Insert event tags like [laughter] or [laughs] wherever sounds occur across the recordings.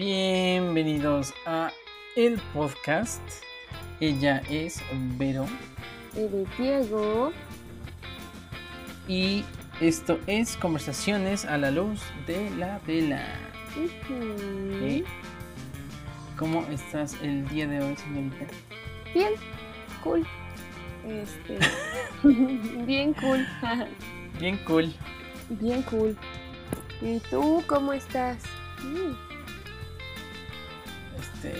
Bienvenidos a el podcast. Ella es Vero Eres Diego. y esto es Conversaciones a la luz de la vela. ¿Ok? ¿Cómo estás el día de hoy, señorita? Bien, cool. Este. [laughs] Bien cool. Bien cool. Bien cool. ¿Y tú cómo estás? Mm, Este,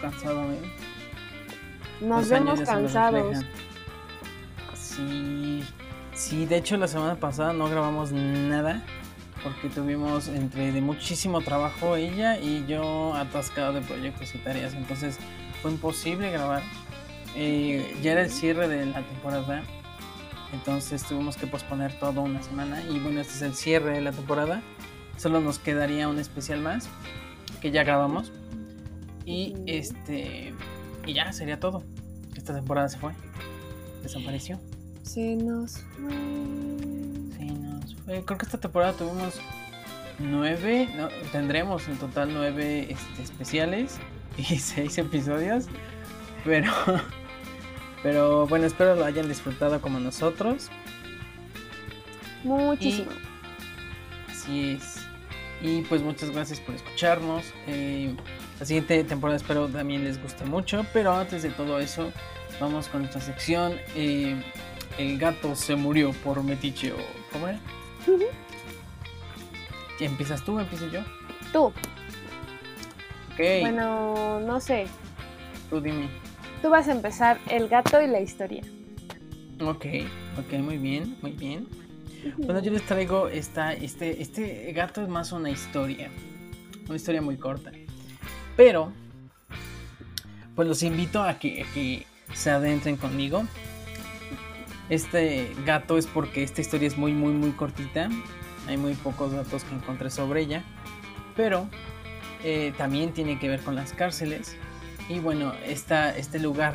cansado, ¿eh? Nos Los vemos cansados. Sí, sí, de hecho la semana pasada no grabamos nada porque tuvimos entre de muchísimo trabajo ella y yo atascado de proyectos y tareas, entonces fue imposible grabar. Eh, ya era el cierre de la temporada, entonces tuvimos que posponer todo una semana y bueno, este es el cierre de la temporada. Solo nos quedaría un especial más que ya grabamos y este y ya sería todo. Esta temporada se fue, desapareció. Se nos fue. Sí, nos fue. Creo que esta temporada tuvimos nueve, no, tendremos en total nueve este, especiales y [laughs] seis episodios, pero, [laughs] pero bueno, espero lo hayan disfrutado como nosotros. Muchísimo. Así es. Y pues muchas gracias por escucharnos. Eh, la siguiente temporada espero también les guste mucho, pero antes de todo eso, vamos con nuestra sección. eh, el gato se murió por metiche o ¿cómo era? ¿Empiezas tú o empiezo yo? Tú. Ok, Bueno, no sé. tú dime. Tú vas a empezar el gato y la historia. Ok, ok, muy bien, muy bien. Bueno, yo les traigo esta, este, este gato es más una historia, una historia muy corta. Pero, pues los invito a que, se adentren conmigo. Este gato es porque esta historia es muy, muy, muy cortita. Hay muy pocos datos que encontré sobre ella. Pero eh, también tiene que ver con las cárceles. Y bueno, esta, este lugar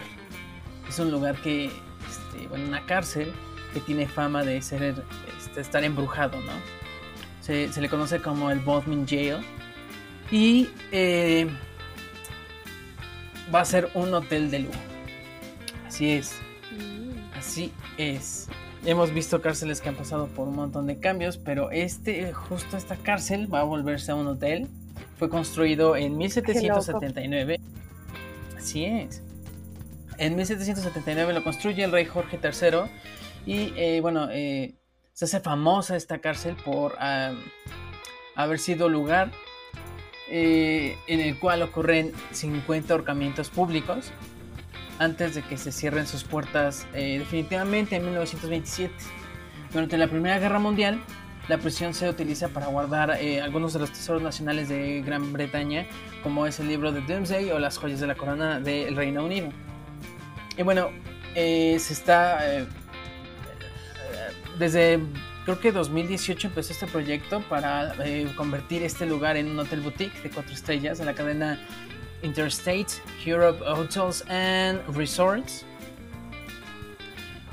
es un lugar que, este, bueno, una cárcel que tiene fama de ser este, estar embrujado, ¿no? Se, se le conoce como el Bodmin Jail. Y eh, va a ser un hotel de lujo. Así es, Mm. así es. Hemos visto cárceles que han pasado por un montón de cambios, pero este, justo esta cárcel va a volverse a un hotel. Fue construido en 1779. Así es. En 1779 lo construye el rey Jorge III y eh, bueno, eh, se hace famosa esta cárcel por ah, haber sido lugar eh, en el cual ocurren 50 ahorcamientos públicos antes de que se cierren sus puertas eh, definitivamente en 1927. Durante la Primera Guerra Mundial, la prisión se utiliza para guardar eh, algunos de los tesoros nacionales de Gran Bretaña, como es el libro de Doomsday o las joyas de la corona del Reino Unido. Y bueno, eh, se está... eh, desde creo que 2018 empezó este proyecto para eh, convertir este lugar en un hotel boutique de cuatro estrellas de la cadena Interstate Europe Hotels and Resorts.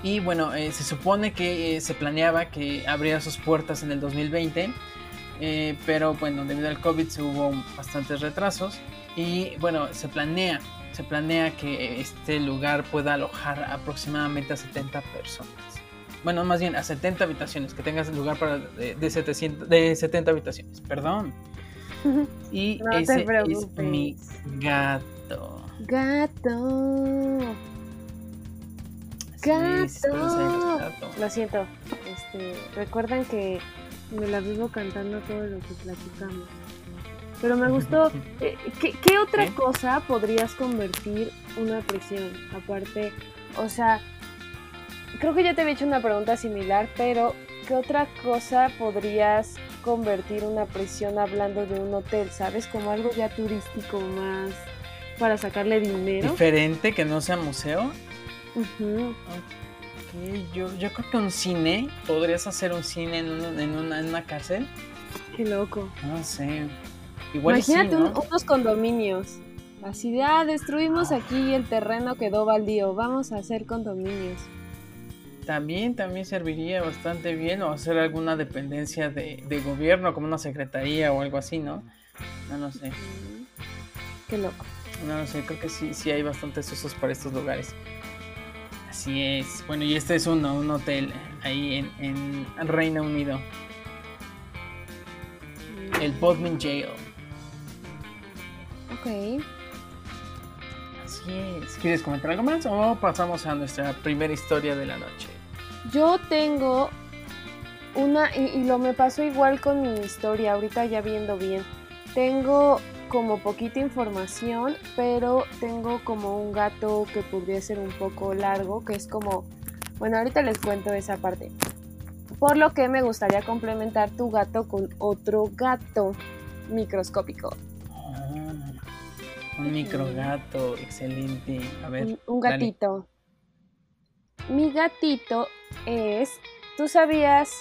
Y bueno, eh, se supone que eh, se planeaba que abriera sus puertas en el 2020, eh, pero bueno, debido al COVID hubo bastantes retrasos y bueno, se planea, se planea que este lugar pueda alojar aproximadamente a 70 personas. Bueno, más bien a 70 habitaciones, que tengas lugar para de, de 700, de 70 habitaciones, perdón. [laughs] Y No te ese es preocupes. mi gato. Gato. Gato. Lo siento. Este, recuerdan que me la vivo cantando todo lo que platicamos. Pero me gustó. [laughs] eh, ¿qué, qué otra cosa podrías convertir una prisión? Aparte, o sea, creo que ya te había hecho una pregunta similar, pero ¿qué otra cosa podrías convertir una prisión hablando de un hotel? ¿Sabes? Como algo ya turístico más para sacarle dinero. Diferente, que no sea museo. Ok, yo, yo creo que un cine, podrías hacer un cine en, un- en una, en una cárcel. Qué loco. No sé. Igual y sí, Imagínate un- ¿no? unos condominios. Así de, ah, destruimos aquí y el terreno quedó baldío. Vamos a hacer condominios. También, también serviría bastante bien o hacer alguna dependencia de, de gobierno, como una secretaría o algo así, ¿no? No lo sé. Qué loco. No sé, creo que sí, sí hay bastantes usos para estos lugares. Así es. Bueno, y este es uno, un hotel ahí en, en Reino Unido. El Bodmin Jail. Ok. Así es. ¿Quieres comentar algo más o pasamos a nuestra primera historia de la noche? Yo tengo una, y, lo me pasó igual con mi historia, ahorita ya viendo bien. Tengo como poquita información, pero tengo como un gato que podría ser un poco largo, que es como, bueno, ahorita les cuento esa parte. Por lo que me gustaría complementar tu gato con otro gato microscópico. Un microgato, excelente. A ver. Un, gatito. Mi gatito es, ¿tú sabías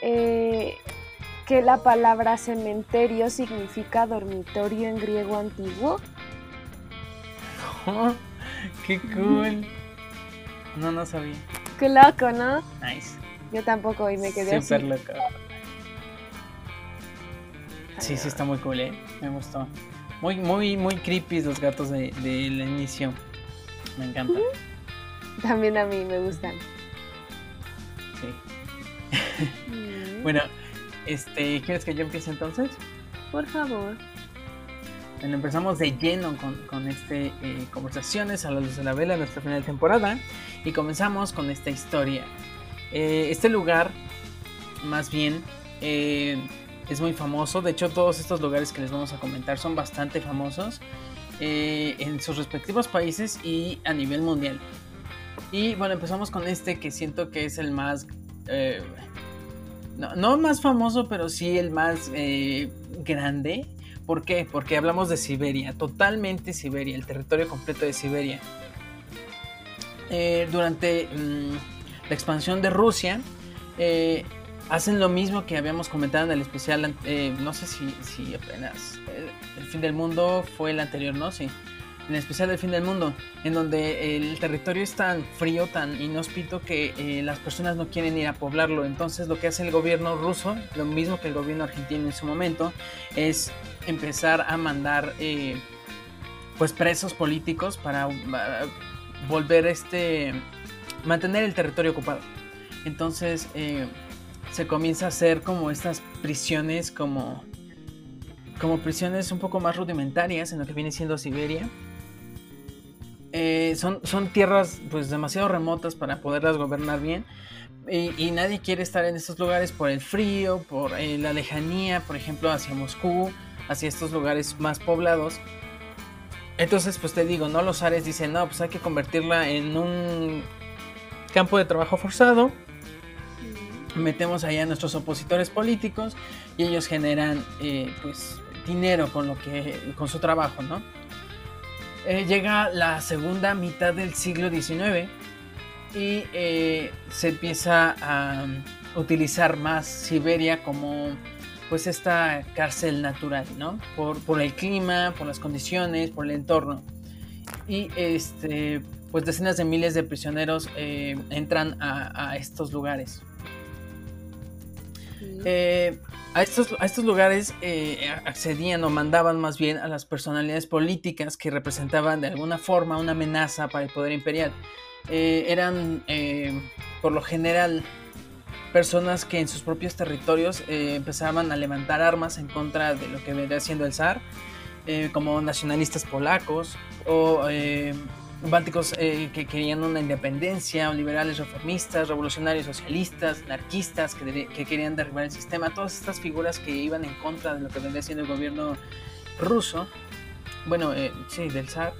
eh, que la palabra cementerio significa dormitorio en griego antiguo? [laughs] ¡Qué cool! No, no sabía. ¡Qué loco, ¿no? Nice. Yo tampoco y me quedé Súper loco. Sí, sí, está muy cool, ¿eh? Me gustó. Muy, muy, muy creepy los gatos del de, inicio. Me encantan. También a mí me gustan. Sí. Mm. bueno, este, ¿quieres que yo empiece entonces? Por favor. Bueno, empezamos de lleno con, con este eh, conversaciones a la luz de la vela, nuestra final de temporada, y comenzamos con esta historia. Eh, este lugar, más bien, eh, es muy famoso. De hecho, todos estos lugares que les vamos a comentar son bastante famosos en sus respectivos países y a nivel mundial. Y bueno, empezamos con este que siento que es el más no, no más famoso, pero sí el más eh, grande. ¿Por qué? Porque hablamos de Siberia, totalmente Siberia, el territorio completo de Siberia. Eh, durante mm, la expansión de Rusia, eh, hacen lo mismo que habíamos comentado en el especial, no sé si, si apenas el fin del mundo fue el anterior, ¿no? Sí en especial del fin del mundo, en donde el territorio es tan frío, tan inhóspito que eh, las personas no quieren ir a poblarlo. Entonces lo que hace el gobierno ruso, lo mismo que el gobierno argentino en su momento, es empezar a mandar eh, pues presos políticos para volver este mantener el territorio ocupado. Entonces eh, se comienza a hacer como estas prisiones como como prisiones un poco más rudimentarias en lo que viene siendo Siberia eh, son, son tierras pues demasiado remotas para poderlas gobernar bien. Y, nadie quiere estar en estos lugares por el frío, por eh, la lejanía, por ejemplo, hacia Moscú, hacia estos lugares más poblados. Entonces, pues te digo, ¿no? Los Ares dicen, no, pues hay que convertirla en un campo de trabajo forzado. Metemos allá a nuestros opositores políticos y ellos generan, eh, pues, dinero con lo que, con su trabajo, ¿no? Eh, llega la segunda mitad del siglo XIX y eh, se empieza a utilizar más Siberia como pues esta cárcel natural, ¿no? Por, el clima, por las condiciones, por el entorno. Y este, pues decenas de miles de prisioneros entran a, estos lugares a estos, a estos lugares eh, accedían o mandaban más bien a las personalidades políticas que representaban de alguna forma una amenaza para el poder imperial. Eh, eran, eh, por lo general, personas que en sus propios territorios empezaban a levantar armas en contra de lo que vendría siendo el zar, como nacionalistas polacos o bálticos eh, que querían una independencia, liberales reformistas, revolucionarios socialistas, anarquistas que, querían derribar el sistema, todas estas figuras que iban en contra de lo que vendría siendo el gobierno ruso, bueno, eh, sí, del zar.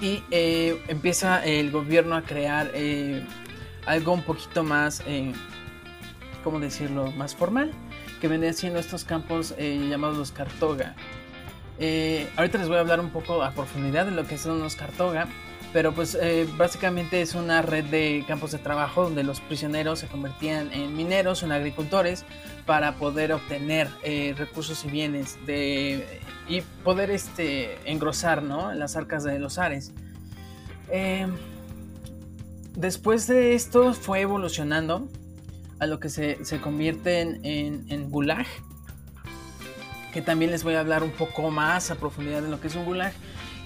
Y eh, empieza el gobierno a crear algo un poquito más, ¿cómo decirlo?, más formal, que vendrían siendo estos campos llamados los Cartoga eh, ahorita les voy a hablar un poco a profundidad de lo que son los Cartoga, pero pues eh, básicamente es una red de campos de trabajo donde los prisioneros se convertían en mineros, en agricultores, para poder obtener eh, recursos y bienes y poder este, engrosar ¿no? las arcas de los Ares. después de esto fue evolucionando a lo que se, se convierte en, en, en gulag, que también les voy a hablar un poco más a profundidad de lo que es un gulag.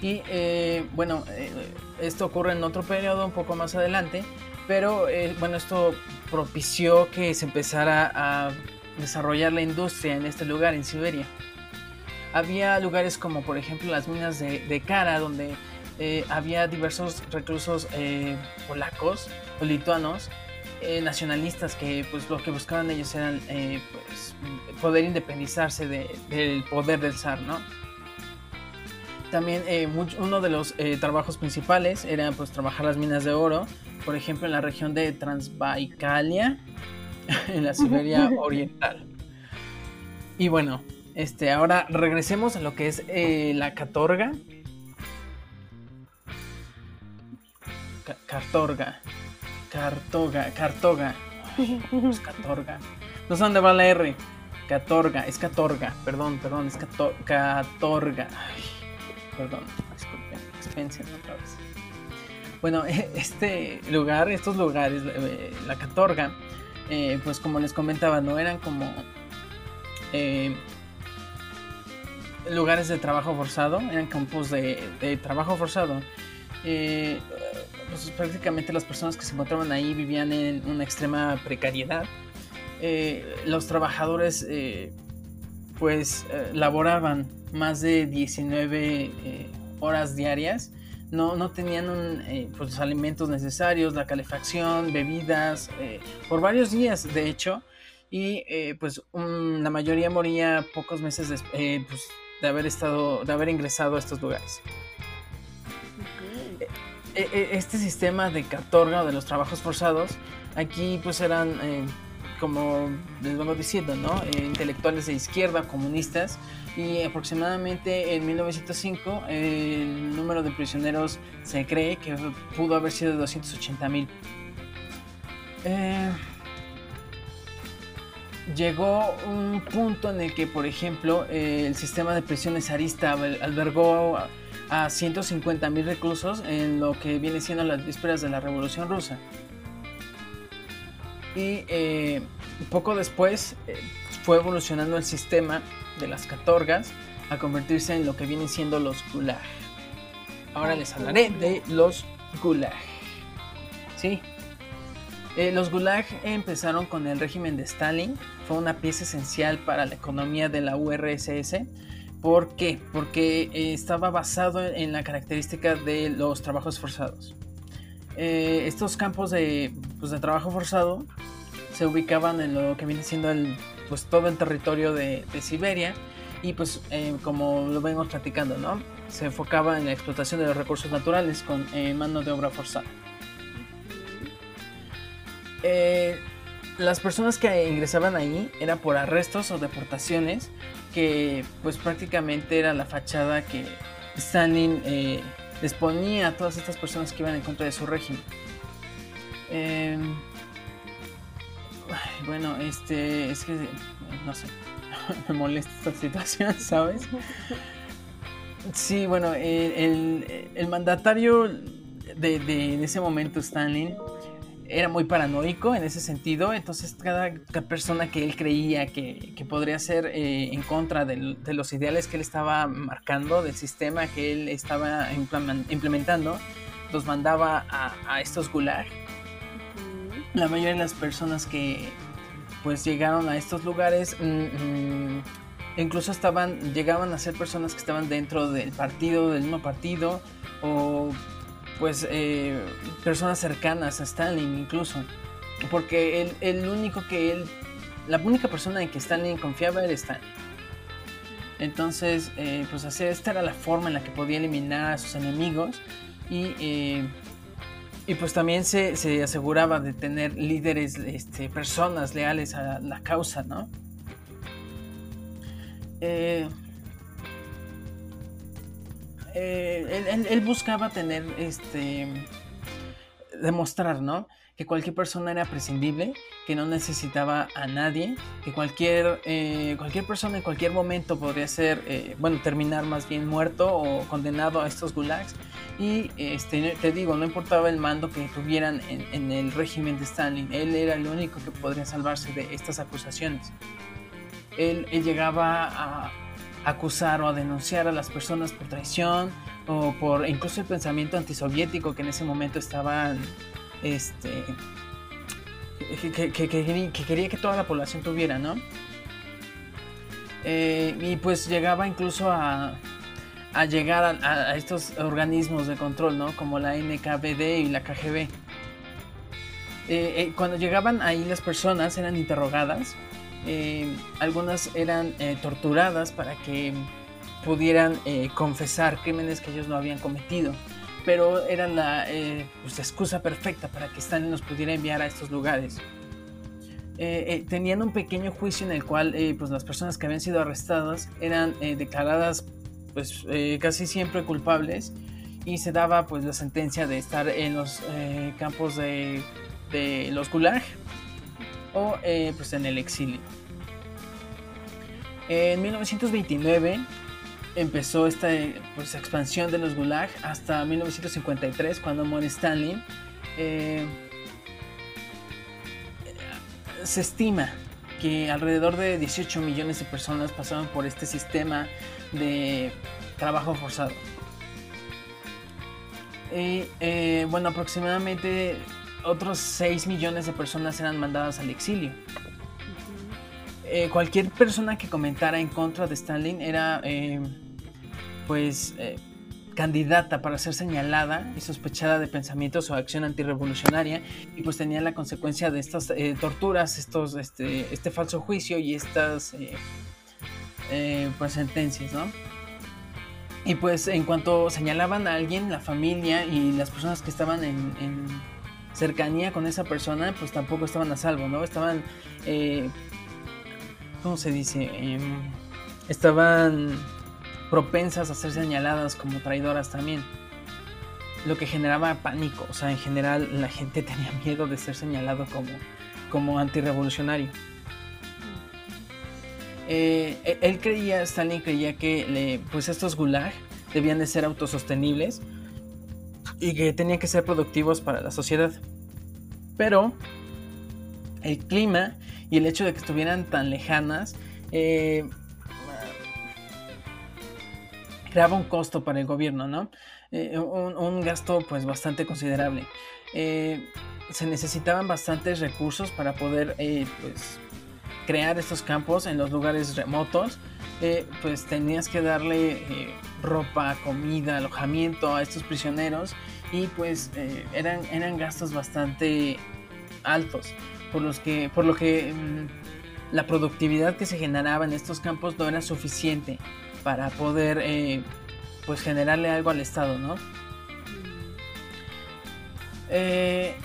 Y eh, bueno, eh, esto ocurre en otro periodo un poco más adelante, pero eh, bueno, esto propició que se empezara a desarrollar la industria en este lugar, en Siberia. Había lugares como por ejemplo las minas de, de Kara, donde había diversos reclusos polacos o lituanos nacionalistas que pues lo que buscaban ellos eran pues, poder independizarse del poder del zar, ¿no? También eh, uno de los eh, trabajos principales era pues trabajar las minas de oro, por ejemplo en la región de Transbaikalia, [laughs] en la Siberia [laughs] Oriental. Y bueno, este, ahora regresemos a lo que es eh, la Catorga. cartorga. Cartoga. Cartoga. [laughs] Pues Catorga. No sé dónde va la R. Catorga. Es Catorga. Perdón, perdón. Es Catorga perdón, disculpen, expensen otra vez. Bueno, [laughs] este lugar, estos lugares, eh, la Catorga, eh, pues como les comentaba, no eran como eh, lugares de trabajo forzado, eran campos de, trabajo forzado. Pues prácticamente las personas que se encontraban ahí vivían en una extrema precariedad. los trabajadores pues laboraban más de 19 eh, horas diarias. No, no tenían eh, pues, los alimentos necesarios, la calefacción, bebidas, eh, por varios días de hecho. Y pues la mayoría moría pocos meses pues, de haber estado, de haber ingresado a estos lugares. Este sistema de catorga o de los trabajos forzados, aquí pues eran como les vamos diciendo, ¿no? intelectuales de izquierda, comunistas, y aproximadamente en 1905 el número de prisioneros se cree que pudo haber sido de 280 mil. Eh, llegó un punto en el que, por ejemplo, el sistema de prisiones arista albergó a 150 mil reclusos en lo que viene siendo las vísperas de la Revolución Rusa. Y eh, poco después eh, fue evolucionando el sistema de las catorgas a convertirse en lo que vienen siendo los gulag. Ahora les hablaré de los gulag. Sí. Eh, los gulag empezaron con el régimen de Stalin. Fue una pieza esencial para la economía de la URSS. ¿Por qué? Porque eh, estaba basado en la característica de los trabajos forzados. Eh, estos campos de, pues, de trabajo forzado se ubicaban en lo que viene siendo el pues todo el territorio de, Siberia y pues eh, como lo vengo platicando, ¿no? Se enfocaba en la explotación de los recursos naturales con eh, mano de obra forzada. Eh, las personas que ingresaban ahí eran por arrestos o deportaciones que pues prácticamente era la fachada que Stalin ponía a todas estas personas que iban en contra de su régimen. Bueno, este, es que, no sé, [laughs] me molesta esta situación, [laughs] ¿sabes? Sí, bueno, el, mandatario de, en ese momento, Stalin, era muy paranoico en ese sentido, entonces cada, persona que él creía que, podría ser eh, en contra de, los ideales que él estaba marcando, del sistema que él estaba implementando, los mandaba a, a estos gulag. La mayoría de las personas que pues llegaron a estos lugares mm, mm, incluso estaban llegaban a ser personas que estaban dentro del partido del mismo partido o pues eh, personas cercanas a Stalin incluso. Porque el, el, único que él la única persona en que Stalin confiaba era Stalin. Entonces eh, pues así esta era la forma en la que podía eliminar a sus enemigos. Y eh, y pues también se, aseguraba de tener líderes, este, personas leales a la causa, ¿no? Eh, él, buscaba tener, este, demostrar, ¿no? Que cualquier persona era prescindible, que no necesitaba a nadie, que cualquier, eh, cualquier persona en cualquier momento podría ser, bueno, terminar más bien muerto o condenado a estos gulags y este, te digo, no importaba el mando que tuvieran en, el régimen de Stalin, él era el único que podría salvarse de estas acusaciones. Él, llegaba a, acusar o a denunciar a las personas por traición o por incluso el pensamiento antisoviético que en ese momento estaban este que, quería que toda la población tuviera, ¿no? Eh, y pues llegaba incluso a, a llegar a, estos organismos de control, ¿no? Como la NKVD y la KGB. Eh, eh, cuando llegaban ahí las personas eran interrogadas, algunas eran torturadas para que pudieran confesar crímenes que ellos no habían cometido pero era la pues, excusa perfecta para que Stalin nos pudiera enviar a estos lugares. Eh, eh, tenían un pequeño juicio en el cual eh, pues las personas que habían sido arrestadas eran declaradas pues casi siempre culpables y se daba pues la sentencia de estar en los campos de, de, los gulag o pues en el exilio. En 1929 empezó esta pues, expansión de los gulag hasta 1953 cuando muere Stalin se estima que alrededor de 18 millones de personas pasaron por este sistema de trabajo forzado. Y eh, bueno, aproximadamente otros 6 millones de personas eran mandadas al exilio. Eh, cualquier persona que comentara en contra de Stalin era eh, pues candidata para ser señalada y sospechada de pensamientos o acción antirrevolucionaria y pues tenía la consecuencia de estas eh, torturas, estos, este, este falso juicio y estas eh, eh, pues sentencias, ¿no? Y pues en cuanto señalaban a alguien, la familia y las personas que estaban en, cercanía con esa persona, pues tampoco estaban a salvo, ¿no? Estaban, ¿cómo se dice? Em, estaban propensas a ser señaladas como traidoras también. Lo que generaba pánico, o sea, en general la gente [laughs] tenía miedo de ser señalado como, como antirrevolucionario. Eh, e, él creía, Stalin creía que pues estos gulag debían de ser autosostenibles y que tenían que ser productivos para la sociedad. Pero el clima y el hecho de que estuvieran tan lejanas eh, creaba un costo para el gobierno, ¿no? Eh, un, gasto pues bastante considerable. Eh, se necesitaban bastantes recursos para poder pues, crear estos campos en los lugares remotos. pues tenías que darle ropa, comida, alojamiento a estos prisioneros y pues eran, eran gastos bastante altos por, los que, por lo que mm, la productividad que se generaba en estos campos no era suficiente para poder eh, pues generarle algo al Estado, ¿no? Eh,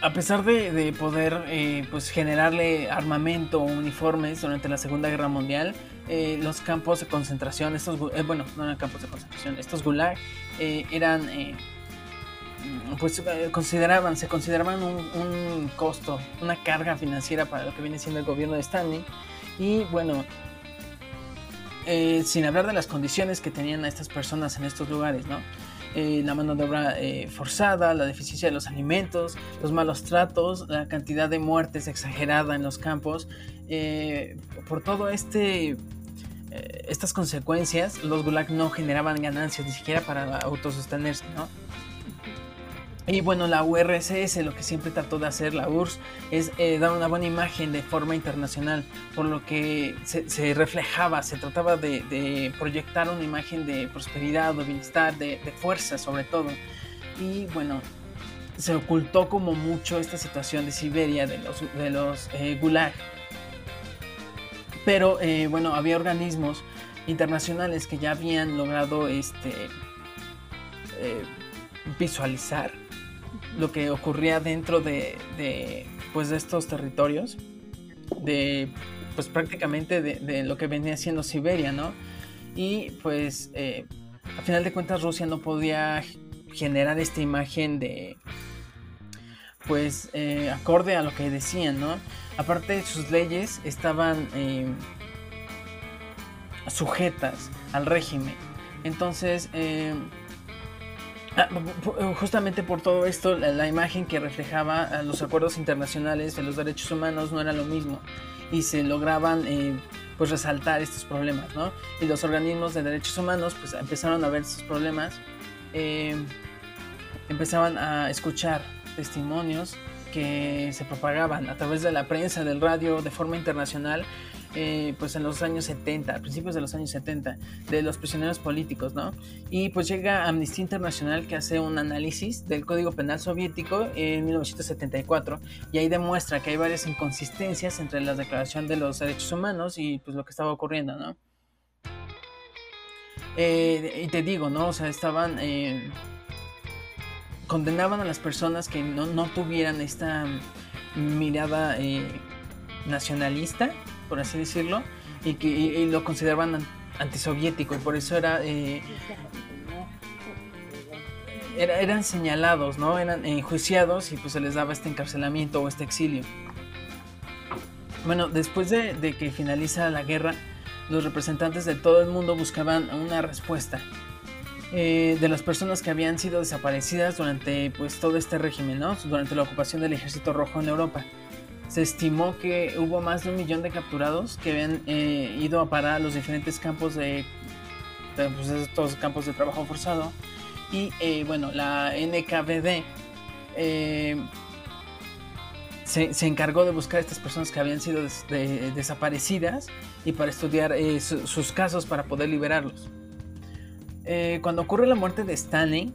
a pesar de, poder eh, pues generarle armamento o uniformes durante la Segunda Guerra Mundial, los campos de concentración, estos bueno, no eran campos de concentración, estos gulag eran pues consideraban, se consideraban un, un, costo, una carga financiera para lo que viene siendo el gobierno de Stanley. Y bueno, eh, sin hablar de las condiciones que tenían a estas personas en estos lugares, ¿no? Eh, la mano de obra eh, forzada, la deficiencia de los alimentos, los malos tratos, la cantidad de muertes exagerada en los campos. por todo este estas consecuencias, los gulag no generaban ganancias ni siquiera para autosostenerse, ¿no? Y bueno, la URSS lo que siempre trató de hacer, la URSS, es eh, dar una buena imagen de forma internacional, por lo que se, reflejaba, se trataba de, proyectar una imagen de prosperidad, de bienestar, de, fuerza sobre todo. Y bueno, se ocultó como mucho esta situación de Siberia, de los, de eh, Gulag. Pero eh, bueno, había organismos internacionales que ya habían logrado este, visualizar lo que ocurría dentro de, pues de estos territorios, de pues prácticamente de, lo que venía siendo Siberia, ¿no? Y pues eh, a final de cuentas Rusia no podía generar esta imagen de pues eh, acorde a lo que decían, ¿no? Aparte sus leyes estaban eh, sujetas al régimen. Entonces, Ah, justamente por todo esto, la, imagen que reflejaba los acuerdos internacionales de los derechos humanos no era lo mismo y se lograban eh, pues resaltar estos problemas, ¿no? Y los organismos de derechos humanos pues empezaron a ver estos problemas, empezaban a escuchar testimonios que se propagaban a través de la prensa, del radio, de forma internacional, eh, pues en los años 70, a principios de los años 70, de los prisioneros políticos, ¿no? Y pues llega Amnistía Internacional que hace un análisis del Código Penal Soviético en 1974 y ahí demuestra que hay varias inconsistencias entre la Declaración de los Derechos Humanos y pues lo que estaba ocurriendo, ¿no? Eh, y te digo, ¿no? O sea, estaban... Eh, condenaban a las personas que no, no tuvieran esta mirada nacionalista por así decirlo, y que lo consideraban antisoviético y por eso eh, era, eran señalados, ¿no? Eran enjuiciados y pues se les daba este encarcelamiento o este exilio. Bueno, después de, que finaliza la guerra, los representantes de todo el mundo buscaban una respuesta eh, de las personas que habían sido desaparecidas durante pues todo este régimen, ¿no? Durante la ocupación del Ejército Rojo en Europa. Se estimó que hubo más de un millón de capturados que habían eh, ido a parar a los diferentes campos de, pues, estos campos de trabajo forzado. Y eh, bueno la NKVD eh, se, encargó de buscar a estas personas que habían sido desaparecidas y para estudiar sus casos para poder liberarlos cuando ocurre la muerte de Stanley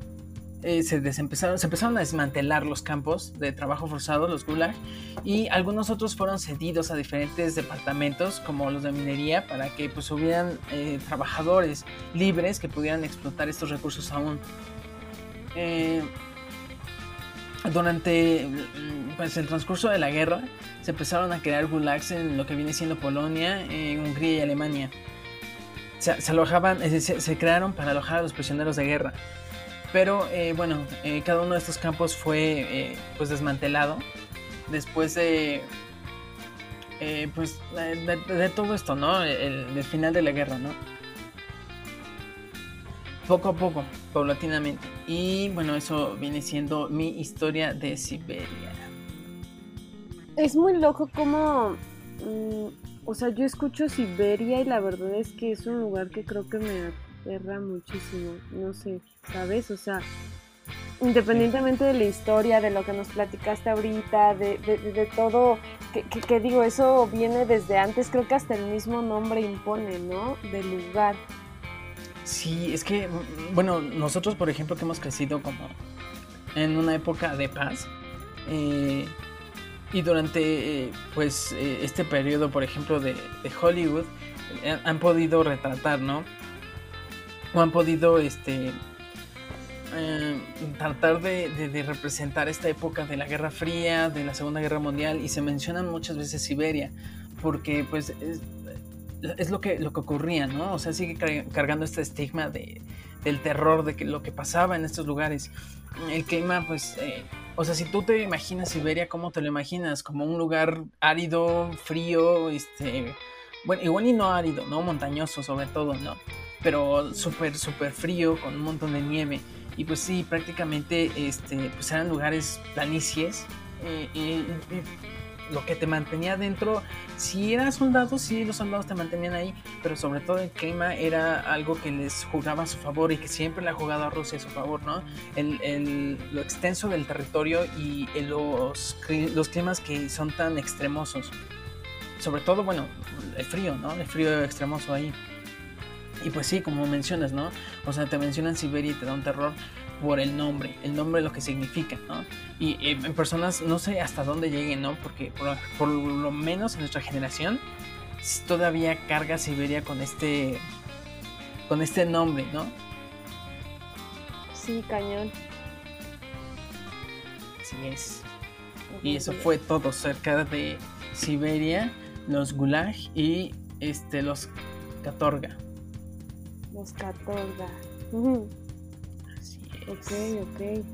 eh, se, empezaron, a desmantelar los campos de trabajo forzado, los gulag, y algunos otros fueron cedidos a diferentes departamentos, como los de minería, para que pues hubieran eh, trabajadores libres que pudieran explotar estos recursos aún. Eh, durante pues, el transcurso de la guerra, se empezaron a crear gulags en lo que viene siendo Polonia, Hungría y Alemania. Se, alojaban, se crearon para alojar a los prisioneros de guerra. Pero eh, bueno, eh, cada uno de estos campos fue eh, pues desmantelado después de pues de, todo esto, ¿no? El, final de la guerra, ¿no? Poco a poco, paulatinamente. Y bueno, eso viene siendo mi historia de Siberia. Es muy loco como... O sea, yo escucho Siberia y la verdad es que es un lugar que creo que me aterra muchísimo. No sé. ¿sabes? O sea, independientemente de la historia, de lo que nos platicaste ahorita, de, todo, que, digo, eso viene desde antes, creo que hasta el mismo nombre impone, ¿no? Del lugar. Sí, es que, bueno, nosotros, por ejemplo, que hemos crecido como en una época de paz, eh, y durante, eh, pues, eh, este periodo, por ejemplo, de, Hollywood, han podido retratar, ¿no? O han podido, este, eh, tratar de, representar esta época de la Guerra Fría, de la Segunda Guerra Mundial, y se mencionan muchas veces Siberia, porque pues es, lo, que, lo que ocurría, ¿no? O sea, sigue cargando este estigma de, del terror, de que, lo que pasaba en estos lugares. El clima, pues, eh, o sea, si tú te imaginas Siberia, ¿cómo te lo imaginas? Como un lugar árido, frío, este, bueno, igual y no árido, ¿no? Montañoso sobre todo, ¿no? Pero súper, súper frío, con un montón de nieve. Y pues sí, prácticamente este, pues eran lugares planicies. Eh, y, lo que te mantenía dentro, si eras soldado, sí, los soldados te mantenían ahí, pero sobre todo el clima era algo que les jugaba a su favor y que siempre le ha jugado a Rusia a su favor, ¿no? El, lo extenso del territorio y los, los climas que son tan extremosos. Sobre todo, bueno, el frío, ¿no? El frío extremoso ahí. Y pues sí, como mencionas, ¿no? O sea, te mencionan Siberia y te da un terror por el nombre, el nombre lo que significa, ¿no? Y en personas no sé hasta dónde lleguen, ¿no? Porque por, lo menos en nuestra generación todavía carga Siberia con este con este nombre, ¿no? Sí, cañón. Así es. Y eso fue todo cerca de Siberia, los Gulag y este los Katorga. Los Katorga. Es. Ok, ok.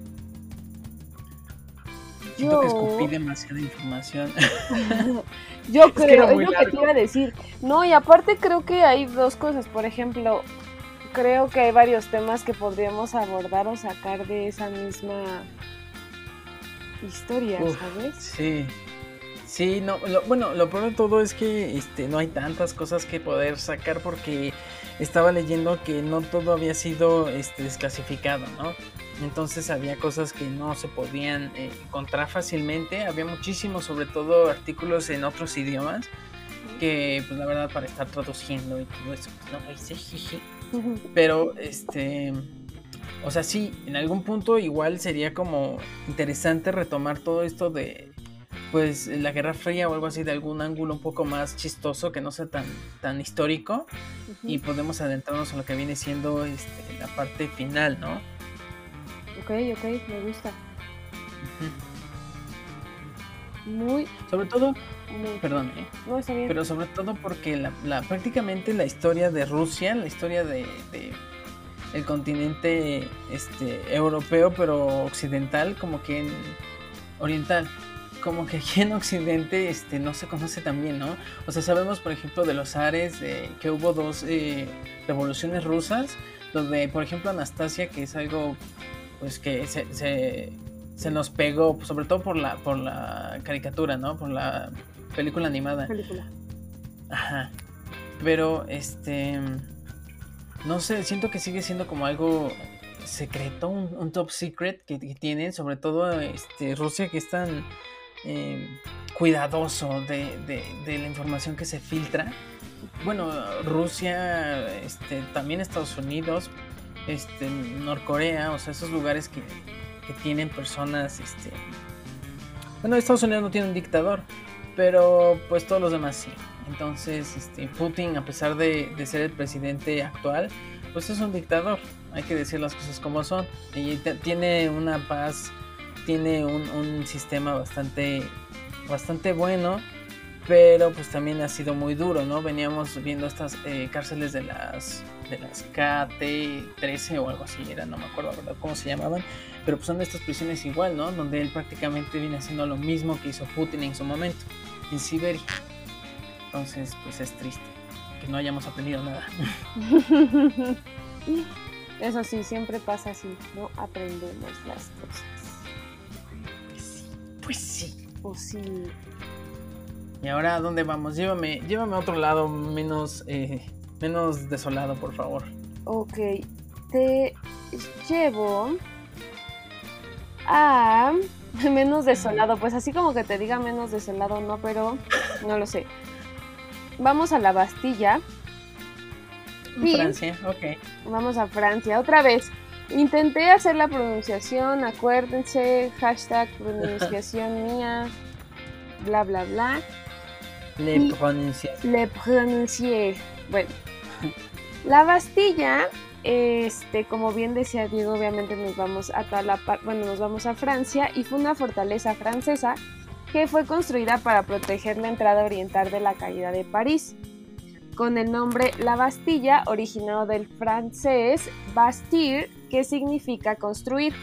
Yo que escupí demasiada información. [laughs] yo creo, es, lo que te iba a decir. No, y aparte creo que hay dos cosas. Por ejemplo, creo que hay varios temas que podríamos abordar o sacar de esa misma historia, ¿sabes? Sí. Sí, no, bueno, lo peor de todo es que este, no hay tantas cosas que poder sacar porque estaba leyendo que no todo había sido este, desclasificado, ¿no? Entonces había cosas que no se podían eh, encontrar fácilmente, había muchísimos, sobre todo artículos en otros idiomas, que pues la verdad para estar traduciendo y todo eso, pues no hice jiji. Pero este, o sea, sí, en algún punto igual sería como interesante retomar todo esto de pues la Guerra Fría o algo así de algún ángulo un poco más chistoso que no sea tan, tan histórico y podemos adentrarnos a lo que viene siendo este, la parte final, ¿no? Ok, ok, me gusta. Muy... Sobre todo, perdón, ¿eh? no, está bien. pero sobre todo porque la, prácticamente la historia de Rusia, la historia de, de el continente este, europeo pero occidental como que en oriental como que aquí en Occidente este, no se conoce tan bien, ¿no? O sea, sabemos, por ejemplo, de los Ares, que hubo dos eh, revoluciones rusas, donde, por ejemplo, Anastasia, que es algo, pues, que se, se, nos pegó, sobre todo por la, por la caricatura, ¿no? Por la película animada. Película. Ajá. Pero, este, no sé, siento que sigue siendo como algo secreto, un, top secret que, que, tienen, sobre todo este, Rusia, que es tan eh, cuidadoso de, la información que se filtra. Bueno, Rusia, este, también Estados Unidos, este, Norcorea, o sea, esos lugares que, tienen personas, este, bueno, Estados Unidos no tiene un dictador, pero pues todos los demás sí. Entonces, este, Putin, a pesar de, ser el presidente actual, pues es un dictador. Hay que decir las cosas como son. Y tiene una paz tiene un, sistema bastante, bastante bueno, pero pues también ha sido muy duro, ¿no? Veníamos viendo estas eh, cárceles de las, de las KT-13 o algo así, era, no me acuerdo ¿verdad? cómo se llamaban, pero pues son estas prisiones igual, ¿no? Donde él prácticamente viene haciendo lo mismo que hizo Putin en su momento, en Siberia. Entonces, pues es triste que no hayamos aprendido nada. [laughs] Eso sí, siempre pasa así, no aprendemos las cosas. Pues sí. Pues sí. ¿Y ahora a dónde vamos? Llévame, llévame a otro lado menos, eh, menos desolado, por favor. Ok. Te llevo a [laughs] menos desolado. Pues así como que te diga menos desolado, no, pero no lo sé. Vamos a la Bastilla. Francia, ok. Vamos a Francia otra vez. Intenté hacer la pronunciación, acuérdense, hashtag pronunciación [laughs] mía, bla bla bla. Le pronuncié. Le pronuncié. Bueno, la Bastilla, este, como bien decía Diego, obviamente nos vamos a la bueno, nos vamos a Francia y fue una fortaleza francesa que fue construida para proteger la entrada oriental de la caída de París con el nombre La Bastilla, originado del francés Bastille, que significa construir.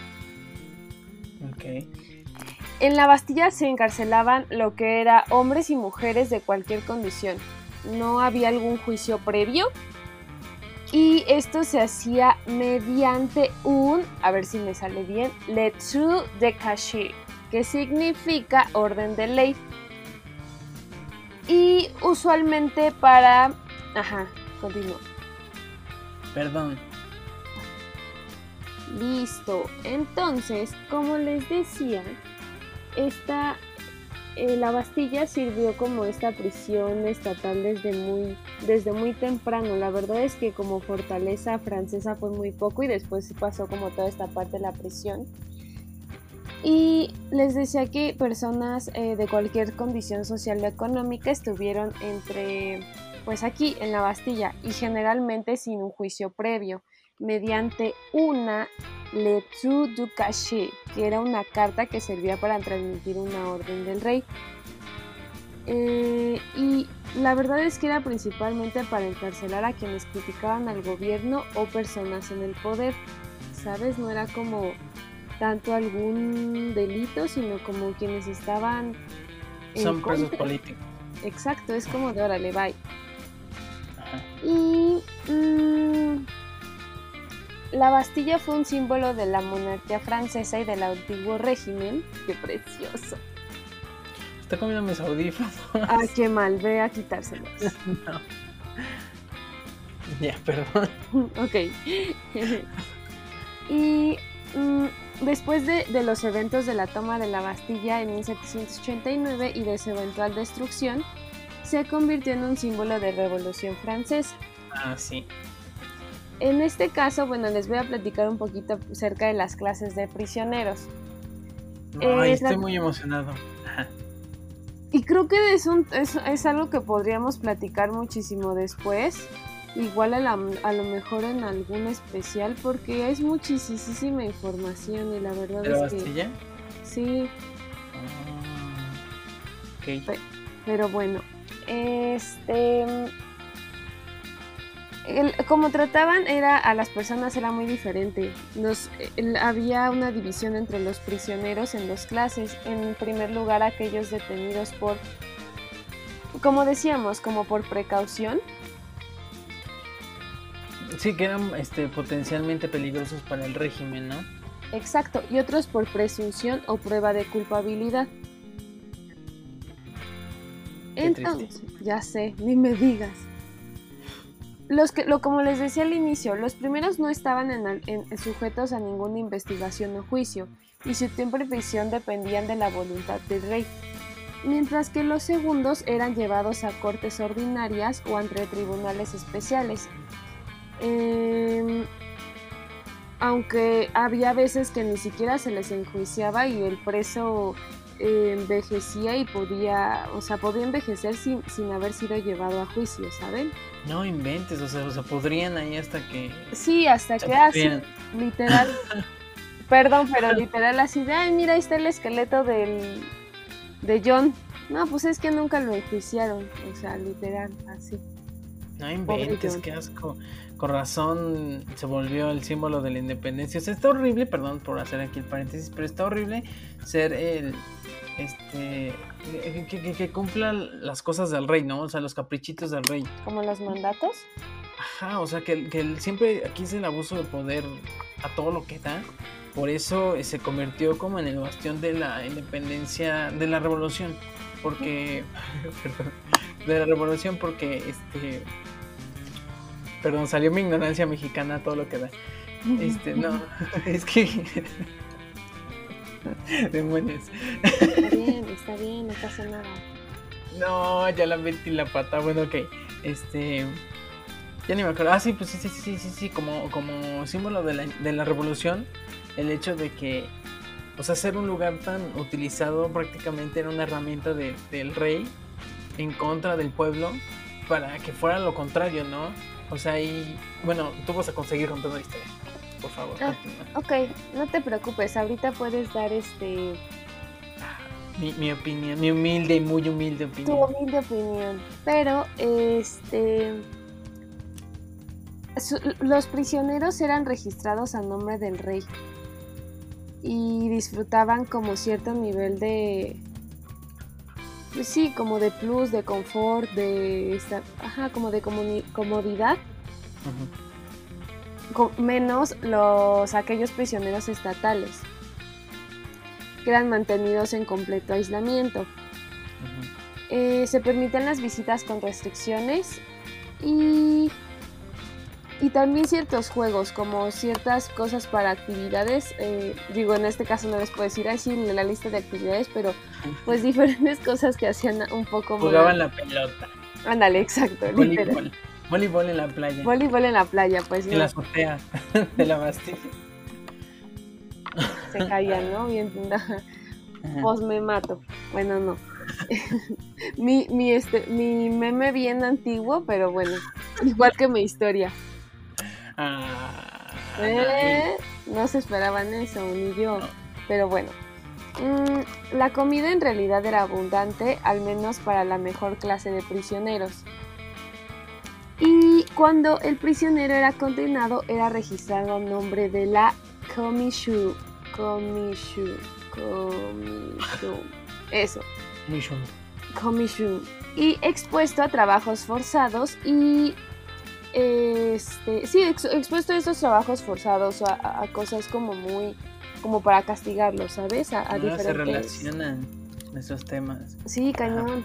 En la Bastilla se encarcelaban lo que era hombres y mujeres de cualquier condición. No había algún juicio previo. Y esto se hacía mediante un, a ver si me sale bien, lettre de cachet, que significa orden de ley. Y usualmente para... Ajá, continúo. Perdón, Listo. Entonces, como les decía, esta, eh, la Bastilla sirvió como esta prisión estatal desde muy, desde muy temprano. La verdad es que como fortaleza francesa fue muy poco y después pasó como toda esta parte de la prisión. Y les decía que personas eh, de cualquier condición social o económica estuvieron entre, pues aquí en la Bastilla y generalmente sin un juicio previo mediante una lettre du cachet, que era una carta que servía para transmitir una orden del rey. Eh, y la verdad es que era principalmente para encarcelar a quienes criticaban al gobierno o personas en el poder. ¿Sabes? No era como tanto algún delito, sino como quienes estaban... Son presos políticos. Exacto, es como de órale, bye. Y... Mm, la Bastilla fue un símbolo de la monarquía francesa y del antiguo régimen. ¡Qué precioso! Está comiendo mis audífonos. Ah, qué mal, ve a quitárselos. [laughs] no. Ya, perdón. [laughs] ok. y mm, después de, de, los eventos de la toma de la Bastilla en 1789 y de su eventual destrucción, se convirtió en un símbolo de revolución francesa. Ah, sí. En este caso, bueno, les voy a platicar un poquito acerca de las clases de prisioneros. Ay, estoy la... muy emocionado. Y creo que es, un, es, es, algo que podríamos platicar muchísimo después. Igual a, la, a, lo mejor en algún especial, porque es muchísima información y la verdad ¿De la es Bastilla? que. Sí. Ah, okay. Pe pero bueno, este. El, como trataban era a las personas era muy diferente. Nos, el, había una división entre los prisioneros en dos clases. En primer lugar, aquellos detenidos por, como decíamos, como por precaución. Sí, que eran este, potencialmente peligrosos para el régimen, ¿no? Exacto, y otros por presunción o prueba de culpabilidad. Qué Entonces, triste. ya sé, ni me digas. Los que, lo, como les decía al inicio, los primeros no estaban en, en, sujetos a ninguna investigación o juicio, y su tiempo de prisión dependían de la voluntad del rey, mientras que los segundos eran llevados a cortes ordinarias o ante tribunales especiales. Eh, aunque había veces que ni siquiera se les enjuiciaba y el preso eh, envejecía y podía, o sea, podía envejecer sin, sin haber sido llevado a juicio, ¿saben? No inventes, o sea, o sea, podrían ahí hasta que. Sí, hasta que así, literal. [laughs] Perdón, pero literal así de, ay, mira, ahí está el esqueleto del, de John. No, pues es que nunca lo enjuiciaron, o sea, literal, así. No inventes, qué asco. Con razón se volvió el símbolo de la independencia. O sea, está horrible, perdón por hacer aquí el paréntesis, pero está horrible ser el. Este. Que, que, que, cumpla las cosas del rey, ¿no? O sea, los caprichitos del rey. ¿Como los mandatos? Ajá, o sea, que, que siempre aquí es el abuso de poder a todo lo que da. Por eso se convirtió como en el bastión de la independencia, de la revolución. Porque. [laughs] perdón. De la revolución, porque este. Perdón, salió mi ignorancia mexicana todo lo que da. Este, no, [laughs] es que. [laughs] Demonios. Está bien, [laughs] está bien, no pasa nada. No, ya la metí la pata. Bueno, ok. Este. Ya ni me acuerdo. Ah, sí, pues sí, sí, sí, sí, sí. Como, como símbolo de la, de la revolución, el hecho de que. O sea, ser un lugar tan utilizado prácticamente era una herramienta de, del rey en contra del pueblo para que fuera lo contrario, ¿no? O sea, y bueno, tú vas a conseguir contando la historia. Por favor. Ah, ok, no te preocupes, ahorita puedes dar este... Mi, mi, opinión, mi humilde y muy humilde opinión. Tu humilde opinión. Pero, este... Su, los prisioneros eran registrados a nombre del rey y disfrutaban como cierto nivel de, pues sí, como de plus, de confort, de esta, ajá, como de comodidad. Uh -huh. Menos los aquellos prisioneros estatales que eran mantenidos en completo aislamiento. Uh -huh. eh, se permiten las visitas con restricciones y y también ciertos juegos, como ciertas cosas para actividades. Eh, digo, en este caso no les puedo decir así en la lista de actividades, pero pues diferentes [laughs] cosas que hacían un poco Jugaban la pelota. Ándale, exacto. Voleibol. Voleibol en la playa. Voleibol en la playa, pues. En no. la azotea [laughs] de la Bastilla. Se caían, ¿no? Bien, pues me mato. Bueno, no. [laughs] mi, mi, este, mi meme bien antiguo, pero bueno, [laughs] igual que mi historia. Ah, ¿Eh? No se esperaban eso, ni yo. No. Pero bueno. Mm, la comida en realidad era abundante, al menos para la mejor clase de prisioneros. Y cuando el prisionero era condenado, era registrado a nombre de la Komishu. Komishu. Komishu. Eso. Komishu. Komishu. Y expuesto a trabajos forzados y este, sí, expuesto a estos trabajos forzados, a, a, cosas como muy, como para castigarlos, ¿sabes? A, a diferentes... se relacionan esos temas. Sí, cañón.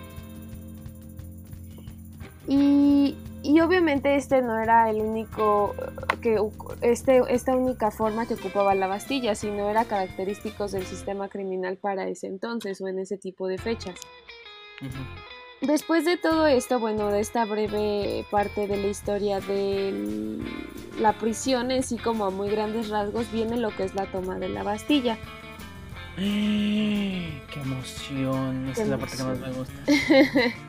Y, y obviamente este no era el único que este, esta única forma que ocupaba la Bastilla, sino era característicos del sistema criminal para ese entonces o en ese tipo de fechas. Después de todo esto, bueno, de esta breve parte de la historia de la prisión, así como a muy grandes rasgos, viene lo que es la toma de la Bastilla. ¡Qué emoción! Esa es la parte que más me gusta. [laughs]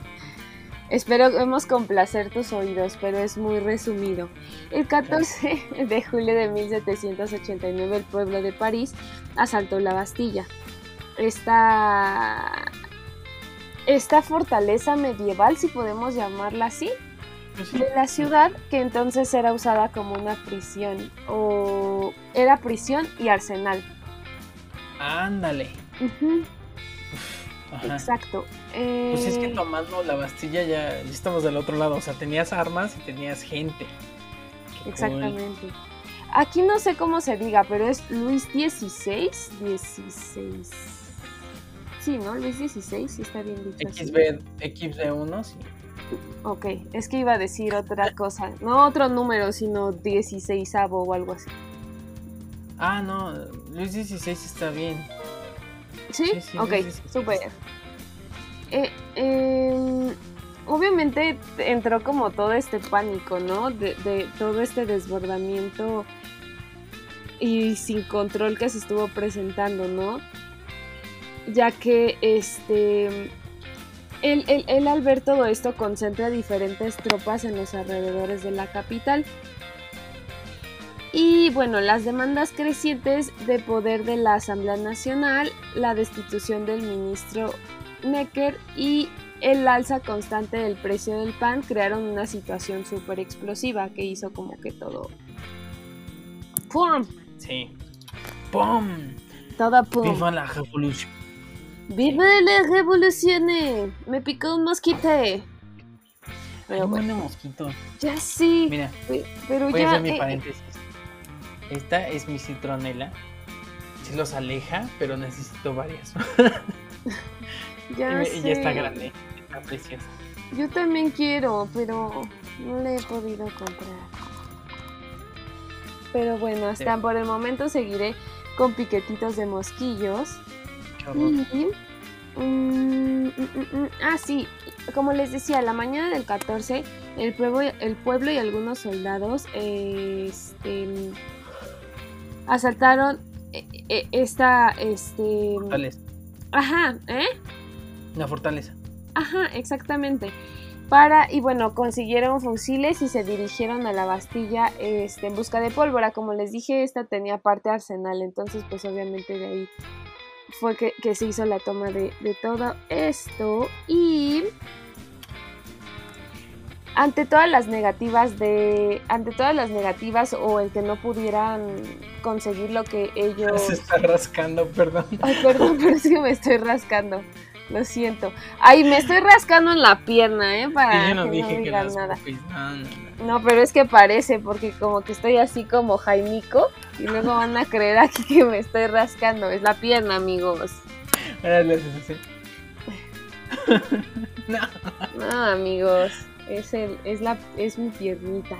Espero hemos complacer tus oídos, pero es muy resumido. El 14 de julio de 1789 el pueblo de París asaltó la Bastilla. Esta, esta fortaleza medieval, si podemos llamarla así, pues de la ciudad que entonces era usada como una prisión o era prisión y arsenal. Ándale. Exacto. Pues es que eh, tomando la Bastilla ya, estamos del otro lado, o sea, tenías armas y tenías gente. Exactamente. Aquí no sé cómo se diga, pero es Luis XVI, 16. Sí, ¿no? Luis XVI, sí está bien dicho. XB, XB1, sí. Ok, es que iba a decir otra cosa, no otro número, sino 16 o algo así. Ah, no, Luis XVI está bien. ¿Sí? ok, súper. Eh, em, obviamente entró como todo este pánico, ¿no? De, todo este desbordamiento y sin control que se estuvo presentando, ¿no? Ya que este... Él, él, al ver todo esto concentra diferentes tropas en los alrededores de la capital. Y bueno, las demandas crecientes de poder de la Asamblea Nacional, la destitución del ministro Necker y el alza constante del precio del pan crearon una situación súper explosiva que hizo como que todo... ¡Pum! Sí. ¡Pum! Toda pum. ¡Viva la revolución! ¡Viva la revolución! Me picó un mosquito. Pero bueno. mosquito. Ya sí. Mira, pero voy ya. a hacer mi eh, paréntesis. Esta es mi citronela. Se los aleja, pero necesito varias. [laughs] Ya, y, ya está grande, está preciosa. Yo también quiero, pero no le he podido comprar. Pero bueno, hasta por el momento seguiré con piquetitos de mosquillos. Y, mm, mm, mm, ah, sí, como les decía, la mañana del 14, el pueblo, el pueblo y algunos soldados este, asaltaron eh, eh, esta... Este, Ajá, ¿eh? La fortaleza. Ajá, exactamente. Para, y bueno, consiguieron fusiles y se dirigieron a la Bastilla este, en busca de pólvora. Como les dije, esta tenía parte arsenal, entonces pues obviamente de ahí fue que, se hizo la toma de, de todo esto. Y ante todas las negativas de ante todas las negativas o el que no pudieran conseguir lo que ellos se está rascando perdón ay perdón pero es que me estoy rascando lo siento. Ay, me estoy rascando en la pierna, ¿eh? Para que no digan nada. No, pero es que parece, porque como que estoy así como Jaimico y luego van a creer aquí que me estoy rascando. Es la pierna, amigos. no. no, amigos. Es, el, es, la, es mi piernita.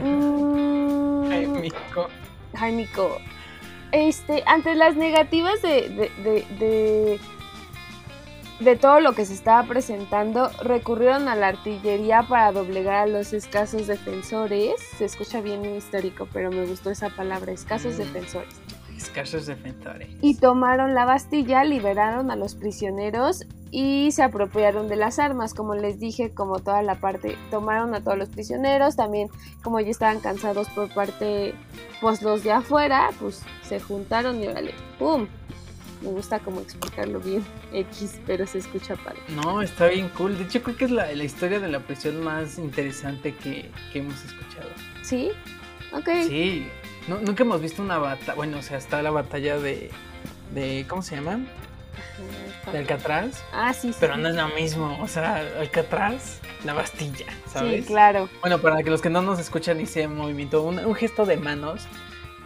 Mm. Jaimico. Jaimico. Este, ante las negativas de, de de todo lo que se estaba presentando, recurrieron a la artillería para doblegar a los escasos defensores. Se escucha bien histórico, pero me gustó esa palabra, escasos mm. defensores. Escasos defensores. Y tomaron la Bastilla, liberaron a los prisioneros y se apropiaron de las armas, como les dije, como toda la parte, tomaron a todos los prisioneros, también como ya estaban cansados por parte, pues los de afuera, pues se juntaron y órale, ¡pum! me gusta como explicarlo bien X, pero se escucha padre. No, está bien cool. De hecho, creo que es la, historia de la prisión más interesante que, hemos escuchado. ¿Sí? Ok. Sí. Nunca hemos visto una batalla. Bueno, o sea, está la batalla de. de ¿Cómo se llama? de Alcatraz. Ah, sí, sí. Pero no es lo mismo, o sea, Alcatraz, la Bastilla, ¿sabes? Sí, claro. Bueno, para que los que no nos escuchan hice movimiento, un, un gesto de manos,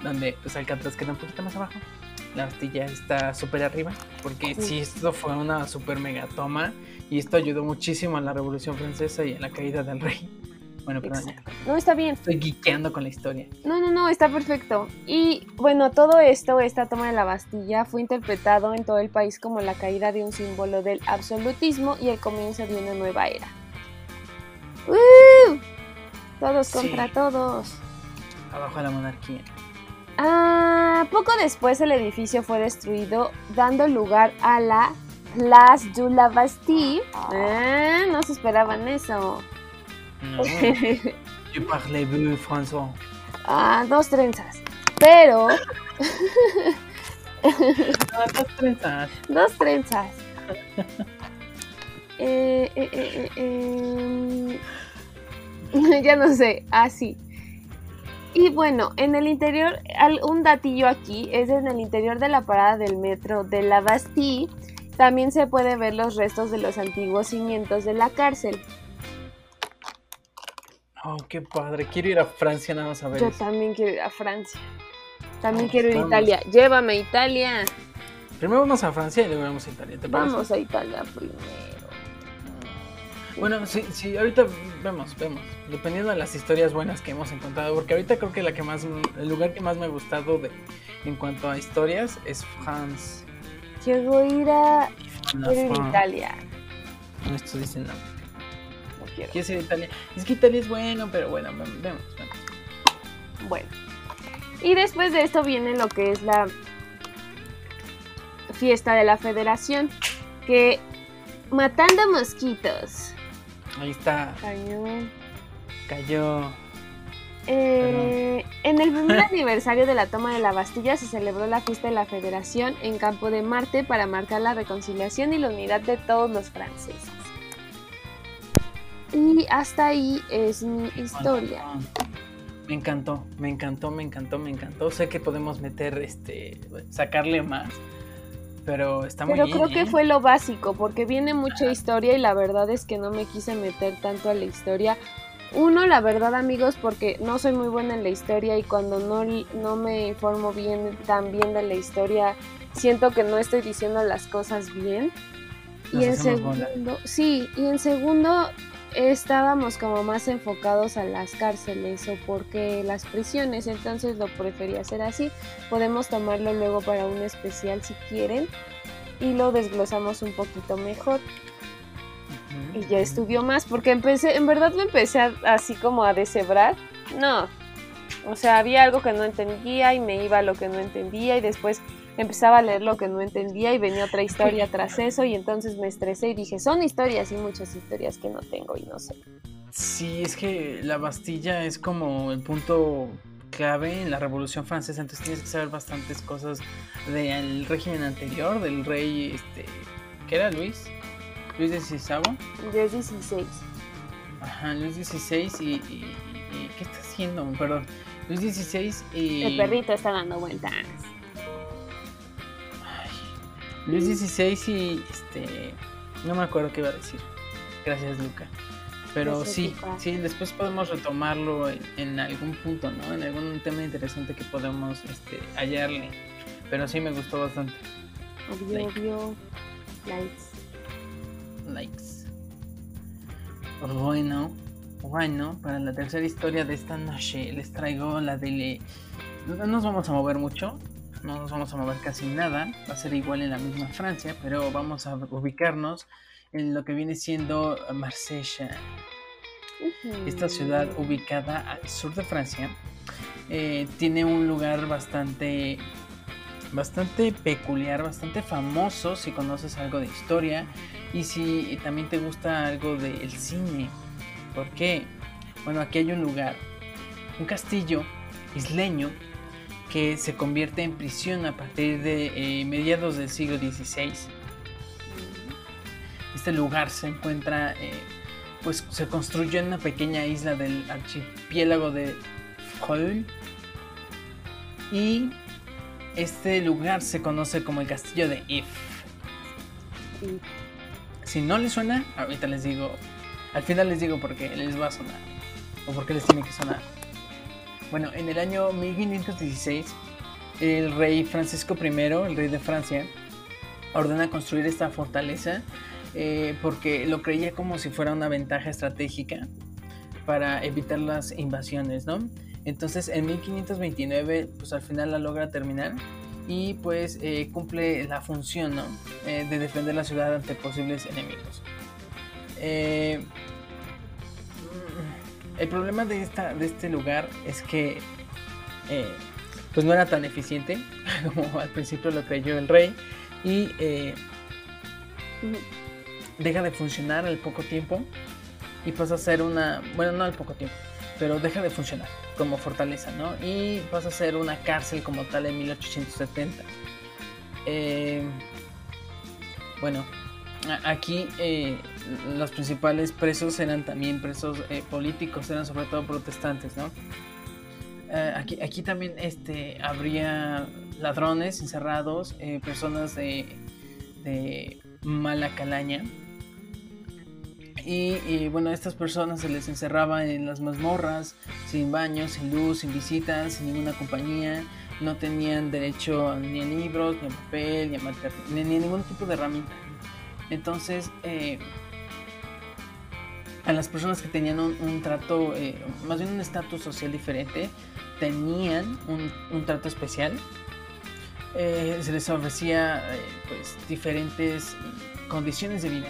donde pues Alcatraz queda un poquito más abajo. La Bastilla está súper arriba, porque Sí. sí, esto fue una súper mega toma y esto ayudó muchísimo a la Revolución Francesa y a la caída del rey. Bueno, perdón. Exacto. No, está bien. Estoy geekeando con la historia. No, no, no, está perfecto. Y bueno, todo esto, esta toma de la Bastilla, fue interpretado en todo el país como la caída de un símbolo del absolutismo y el comienzo de una nueva era. ¡Uh! Todos Sí. contra todos. Abajo la monarquía. Ah, poco después el edificio fue destruido, dando lugar a la Place de la Bastille. Ah, no se esperaban eso. Je [laughs] parle François. ah, dos trenzas. Pero, [laughs] [laughs] Ah, dos trenzas. dos trenzas. Eh, eh, eh, em, ya no sé, así. Y bueno, en el interior, un datillo aquí es en el interior de la parada del metro de la Bastille. También se puede ver los restos de los antiguos cimientos de la cárcel. Oh, qué padre. Quiero ir a Francia nada más a ver Yo eso. también quiero ir a Francia. También quiero ir a. Italia. Llévame a Italia. Primero vamos a Francia y luego vamos a Italia, ¿te parece? Vamos a Italia primero. Bueno, sí, sí, ahorita vemos, vemos. Dependiendo de las historias buenas que hemos encontrado, porque ahorita creo que la que más, el lugar que más me ha gustado de, en cuanto a historias es France. Quiero ir a, quiero ir a. Italia. No estoy diciendo. No quiero. ¿Quieres ir a Italia? Es que Italia es bueno, pero bueno, vemos, vemos. Bueno. Y después de esto viene lo que es la fiesta de la federación. Que matando mosquitos. Ahí está, Cañón. cayó. Eh, en el primer [laughs] aniversario de la toma de la Bastilla se celebró la fiesta de la Federación en Campo de Marte para marcar la reconciliación y la unidad de todos los franceses. Y hasta ahí es mi historia. Me encantó, me encantó, me encantó, me encantó. Sé que podemos meter, este, sacarle más, pero está muy Pero bien. creo que ¿eh? fue lo básico, porque viene mucha historia y la verdad es que no me quise meter tanto a la historia. Uno, la verdad amigos, porque no soy muy buena en la historia y cuando no, no me informo bien, tan bien de la historia, siento que no estoy diciendo las cosas bien. Nos y en bola. segundo, sí, y en segundo estábamos como más enfocados a las cárceles o porque las prisiones, entonces lo prefería hacer así. Podemos tomarlo luego para un especial si quieren y lo desglosamos un poquito mejor y ya estudió más porque empecé, en verdad lo empecé a- así como a deshebrar. No, o sea, había algo que no entendía y me iba a lo que no entendía y después empezaba a leer lo que no entendía y venía otra historia [laughs] tras eso y entonces me estresé y dije, son historias y muchas historias que no tengo y no sé. Sí, es que la Bastilla es como el punto clave en la Revolución Francesa, entonces tienes que saber bastantes cosas del régimen anterior, del rey, este, ¿qué era Luis? Luis XVI. Es 16. Ajá, Luis XVI y, y- y- ¿qué está haciendo? Perdón, Luis XVI y El perrito está dando vueltas. Luis XVI y este, no me acuerdo qué iba a decir. Gracias, Luca. Pero Gracias, sí, Luca. sí, después podemos retomarlo en, en algún punto, ¿no? En algún tema interesante que podemos este, hallarle. Pero sí me gustó bastante. Obvio, Like. obvio. Likes. Likes. Bueno, bueno, para la tercera historia de esta noche les traigo la de... No nos vamos a mover mucho, no nos vamos a mover casi nada, va a ser igual en la misma Francia, pero vamos a ubicarnos en lo que viene siendo Marsella. Esta ciudad ubicada al sur de Francia eh, tiene un lugar bastante bastante peculiar, bastante famoso si conoces algo de historia y si también te gusta algo del cine. ¿Por qué? Bueno, aquí hay un lugar, un castillo isleño que se convierte en prisión a partir de eh, mediados del siglo XVI. Este lugar se encuentra, eh, pues se construyó en una pequeña isla del archipiélago de Freul y este lugar se conoce como el castillo de If. Si no les suena, ahorita les digo, al final les digo por qué les va a sonar o por qué les tiene que sonar. Bueno, en el año 1516, el rey Francisco I, el rey de Francia, ordena construir esta fortaleza eh, porque lo creía como si fuera una ventaja estratégica para evitar las invasiones, ¿no? Entonces en 1529 pues al final la logra terminar y pues eh, cumple la función ¿no? Eh, de defender la ciudad ante posibles enemigos. Eh, el problema de, esta, de este lugar es que pues no era tan eficiente [laughs] como al principio lo creyó el rey y deja de funcionar al poco tiempo y pasa a ser una, bueno no al poco tiempo, pero deja de funcionar como fortaleza, ¿no? Y pasa a ser una cárcel como tal en 1870. Eh, bueno, aquí eh, los principales presos eran también presos eh, políticos, eran sobre todo protestantes, ¿no? aquí, aquí también este, habría ladrones encerrados, personas de, mala calaña, y, bueno, a estas personas se les encerraba en las mazmorras, sin baños, sin luz, sin visitas, sin ninguna compañía. No tenían derecho ni a libros, ni a papel, ni a, ni, ni a ningún tipo de herramienta. Entonces, eh, a las personas que tenían un, trato, eh, más bien un estatus social diferente, tenían un, trato especial. Eh, se les ofrecía pues diferentes condiciones de vida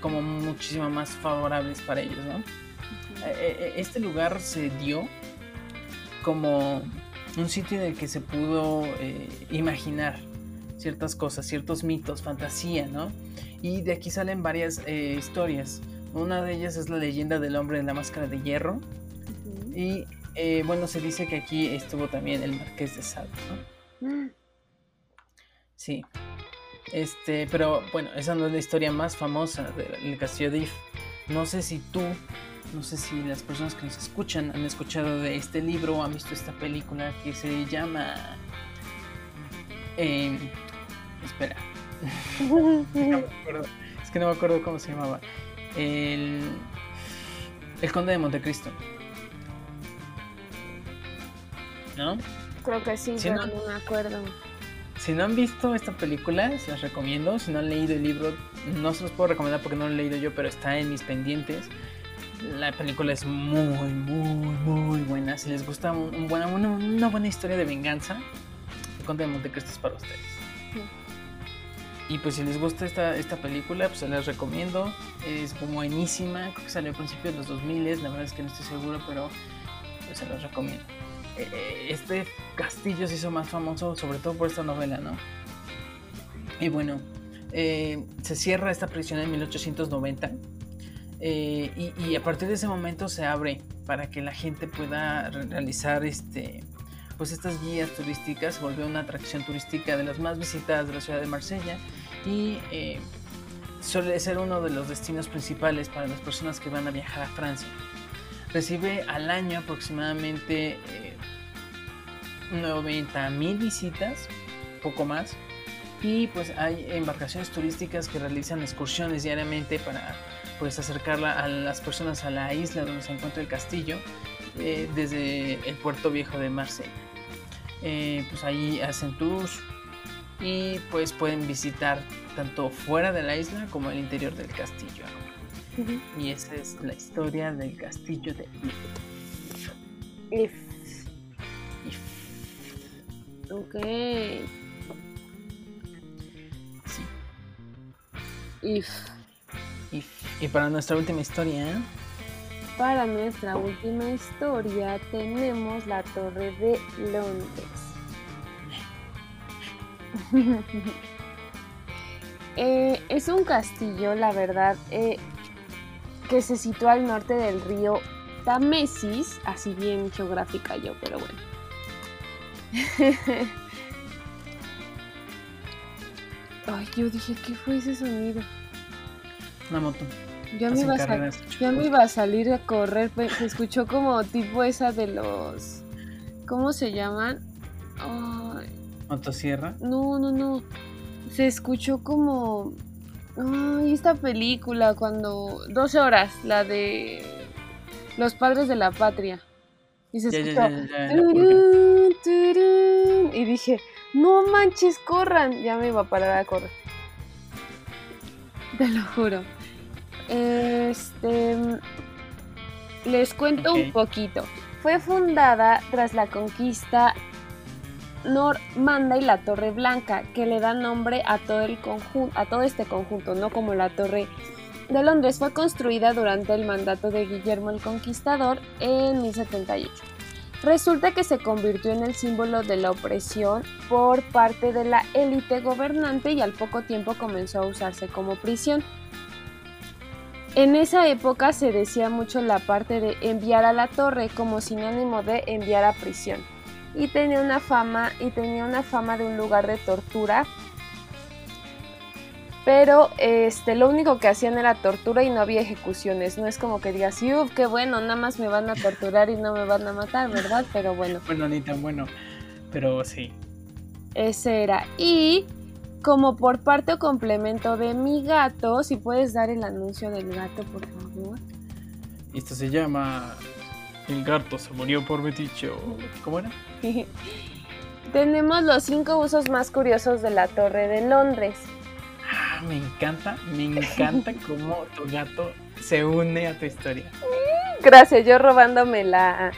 como muchísimo más favorables para ellos, ¿no? Este lugar se dio como un sitio en el que se pudo imaginar ciertas cosas, ciertos mitos, fantasía, ¿no? Y de aquí salen varias historias. Una de ellas es la leyenda del hombre de la máscara de hierro. Y bueno, se dice que aquí estuvo también el marqués de Sade, ¿no? Mm. Sí. Este, pero bueno, esa no es la historia más famosa del castillo de If. No sé si tú, no sé si las personas que nos escuchan han escuchado de este libro o han visto esta película que se llama. Eh, espera. [laughs] es que no me acuerdo cómo se llamaba. El, el Conde de Montecristo. ¿No? Creo que sí, pero no me acuerdo. Si no han visto esta película, se las recomiendo. Si no han leído el libro, no se los puedo recomendar porque no lo he leído yo, pero está en mis pendientes. La película es muy, muy, muy buena. Si les gusta un, buena, una, buena historia de venganza, el Conde de Montecristo es para ustedes. Y pues si les gusta esta, esta película, pues se las recomiendo. Es buenísima, creo que salió a principios de los 2000, la verdad es que no estoy seguro, pero pues, se las recomiendo. Eh, este castillo se hizo más famoso sobre todo por esta novela, ¿no? Y bueno, eh, se cierra esta prisión en 1890 eh, y, a partir de ese momento se abre para que la gente pueda realizar este, pues estas guías turísticas, se volvió una atracción turística de las más visitadas de la ciudad de Marsella y suele ser uno de los destinos principales para las personas que van a viajar a Francia. Recibe al año aproximadamente 90 mil visitas, poco más. Y pues hay embarcaciones turísticas que realizan excursiones diariamente para pues acercarla a las personas a la isla donde se encuentra el castillo eh, desde el puerto viejo de Marsella. Eh, pues ahí hacen tours y pues pueden visitar tanto fuera de la isla como el interior del castillo. Y esa es la historia del castillo de If. Ok. Sí. If. Y para nuestra última historia. Para nuestra última historia tenemos la Torre de Londres. [laughs] Eh, es un castillo, la verdad, eh, que se sitúa al norte del río Támesis, así bien geográfica yo, pero bueno. [laughs] Ay, yo dije, ¿qué fue ese sonido? Una moto. Ya me, iba a me iba a salir a correr, se escuchó como tipo esa de los... ¿Cómo se llaman? Ay. ¿Motosierra? No, no, no. Se escuchó como... Ay, esta película cuando... 12 horas, la de... Los padres de la patria. Y se escuchó... y dije, no manches, corran. Ya me iba a parar a correr. Te lo juro. Este... Les cuento un poquito. Fue fundada tras la conquista normanda y la Torre Blanca, que le da nombre a todo, el a todo este conjunto, no como la Torre de Londres. Fue construida durante el mandato de Guillermo el Conquistador en 1078. Resulta que se convirtió en el símbolo de la opresión por parte de la élite gobernante y al poco tiempo comenzó a usarse como prisión. En esa época se decía mucho la parte de enviar a la torre como sinónimo de enviar a prisión. Y tenía una fama, y tenía una fama de un lugar de tortura. Pero este, lo único que hacían era tortura y no había ejecuciones. No es como que digas, uff, qué bueno, nada más me van a torturar y no me van a matar, ¿verdad? Pero bueno. Bueno, ni tan bueno, pero sí. Ese era. Y como por parte o complemento de mi gato, si puedes dar el anuncio del gato, por favor. Esto se llama El gato se murió por meticho. ¿Cómo era? [laughs] Tenemos los cinco usos más curiosos de la Torre de Londres. Ah, me encanta, me encanta [laughs] cómo tu gato se une a tu historia. Gracias, yo robándome la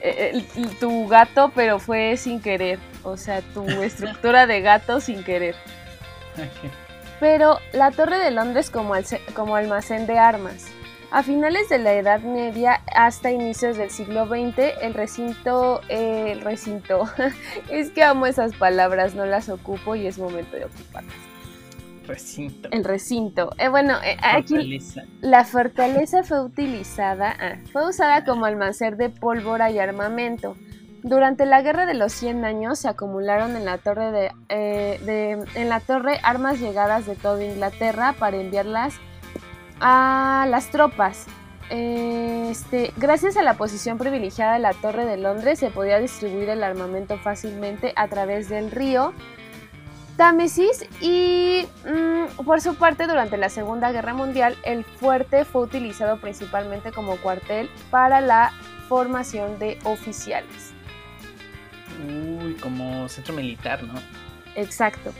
eh, tu gato, pero fue sin querer. O sea, tu [laughs] estructura de gato sin querer. Pero la Torre de Londres como, como almacén de armas. A finales de la Edad Media hasta inicios del siglo XX, el recinto, eh, el recinto, [laughs] es que amo esas palabras, no las ocupo y es momento de ocuparlas. Recinto. El recinto. Eh, bueno, eh, aquí la fortaleza fue utilizada, ah, fue usada como almacén de pólvora y armamento. Durante la Guerra de los 100 años se acumularon en la torre, de, eh, en la torre armas llegadas de toda Inglaterra para enviarlas a las tropas. Este, gracias a la posición privilegiada de la Torre de Londres se podía distribuir el armamento fácilmente a través del río Támesis y mm, por su parte durante la Segunda Guerra Mundial el fuerte fue utilizado principalmente como cuartel para la formación de oficiales. Uy, como centro militar, ¿no? Exacto.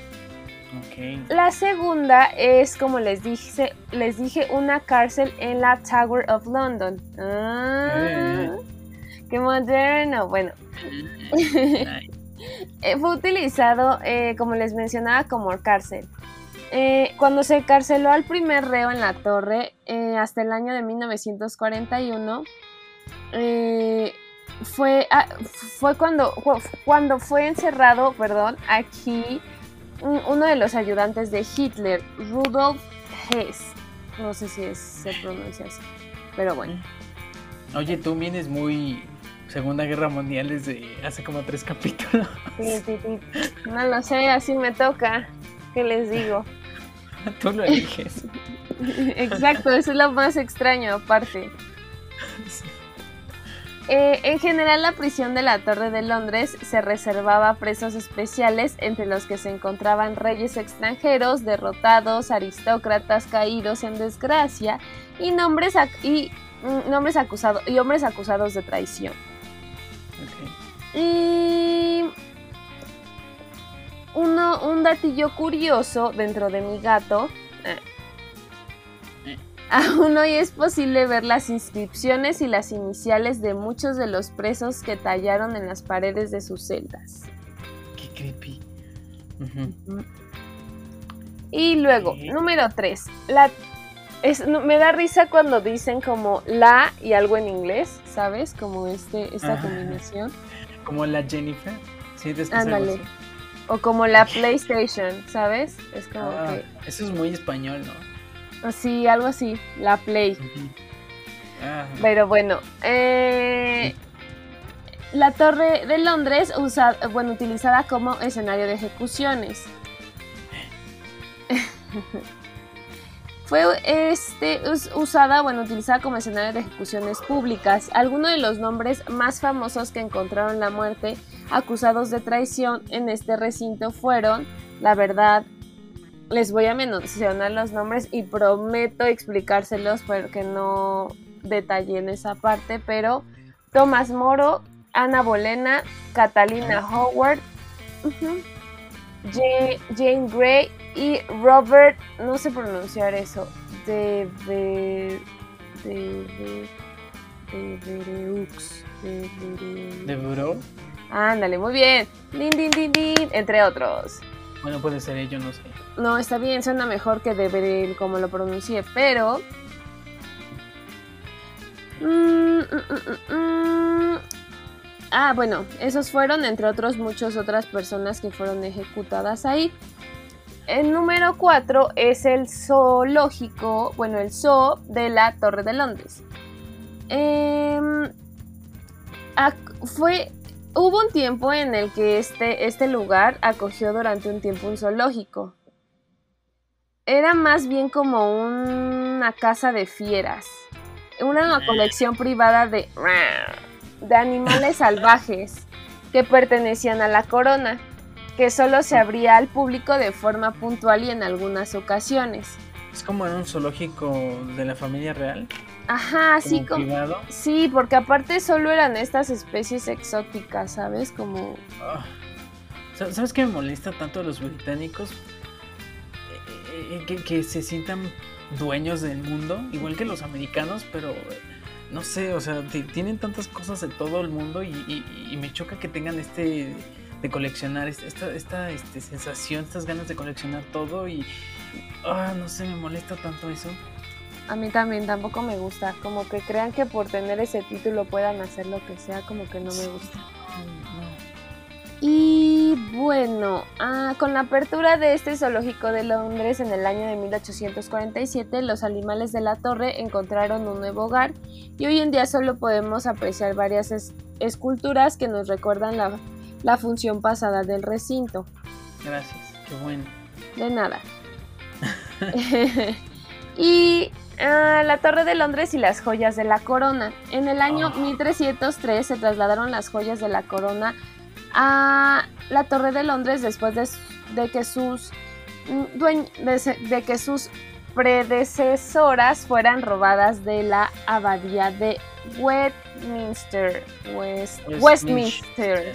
La segunda es, como les dije, les dije, una cárcel en la Tower of London. Ah, eh. ¡Qué moderno! Bueno. [laughs] Eh, fue utilizado, eh, como les mencionaba, como cárcel. cuando se encarceló al primer reo en la torre, hasta el año de 1941, fue, ah, fue cuando, cuando fue encerrado, perdón, aquí uno de los ayudantes de Hitler, Rudolf Hess. No sé si se pronuncia así, pero bueno. Oye, tú vienes muy Segunda Guerra Mundial desde hace como tres capítulos. No lo sé, así me toca. ¿Qué les digo? [laughs] Tú lo eliges. [laughs] Exacto, eso es lo más extraño aparte. Eh, en general, la prisión de la Torre de Londres se reservaba a presos especiales, entre los que se encontraban reyes extranjeros, derrotados, aristócratas caídos en desgracia y, nombres y, mm, nombres acusados, y hombres acusados de traición. Y uno, un datillo curioso dentro de mi gato. Eh, Aún hoy es posible ver las inscripciones y las iniciales de muchos de los presos que tallaron en las paredes de sus celdas. Qué creepy. Y luego, número 3. La, me da risa cuando dicen como la y algo en inglés, ¿sabes? Como este, esta combinación. Como la Jennifer. Sí, Ándale. O como la PlayStation, ¿sabes? Es como ah, que... Eso es muy español, ¿no? Sí, algo así, la Play. Pero bueno, eh, la Torre de Londres, usa, bueno, utilizada como escenario de ejecuciones. [laughs] Fue este, usada, bueno, utilizada como escenario de ejecuciones públicas. Algunos de los nombres más famosos que encontraron la muerte acusados de traición en este recinto fueron, la verdad, les voy a mencionar los nombres y prometo explicárselos porque no detallé en esa parte, pero Tomás Moro, Ana Bolena, Catalina Howard, Jane, Gray y Robert, no sé pronunciar eso, de, de, de, de, de, de, Ándale, muy bien. Din, din, din, din, entre otros. Bueno, puede ser ello, no sé. No, está bien, suena mejor que de como lo pronuncié, pero... Mm, mm, mm, ah, bueno, esos fueron, entre otros, muchas otras personas que fueron ejecutadas ahí. El número 4 es el zoológico, bueno, el zoo de la Torre de Londres. Em, fue Hubo un tiempo en el que este, este lugar acogió durante un tiempo un zoológico. Era más bien como una casa de fieras, una colección privada de, de animales [laughs] salvajes que pertenecían a la corona, que solo se abría al público de forma puntual y en algunas ocasiones. Es como en un zoológico de la familia real. Ajá, sí, como, sí, porque aparte solo eran estas especies exóticas, ¿sabes? Como... Ah. ¿Sabes qué me molesta tanto a los británicos? Eh, eh, que, se sientan dueños del mundo, igual que los americanos, pero no sé, o sea, tienen tantas cosas de todo el mundo y, me choca que tengan este de coleccionar, esta, esta este, sensación, estas ganas de coleccionar todo y, ah, no sé, me molesta tanto eso. A mí también tampoco me gusta. Como que crean que por tener ese título puedan hacer lo que sea, como que no me gusta. Y bueno, ah, con la apertura de este zoológico de Londres en el año de 1847, los animales de la torre encontraron un nuevo hogar y hoy en día solo podemos apreciar varias esculturas que nos recuerdan la, la función pasada del recinto. Gracias, qué bueno. De nada. [laughs] [laughs] y Ah, la Torre de Londres y las joyas de la corona. En el año 1303 se trasladaron las joyas de la corona a la Torre de Londres después de, que sus de, que sus predecesoras fueran robadas de la abadía de Westminster. Westminster.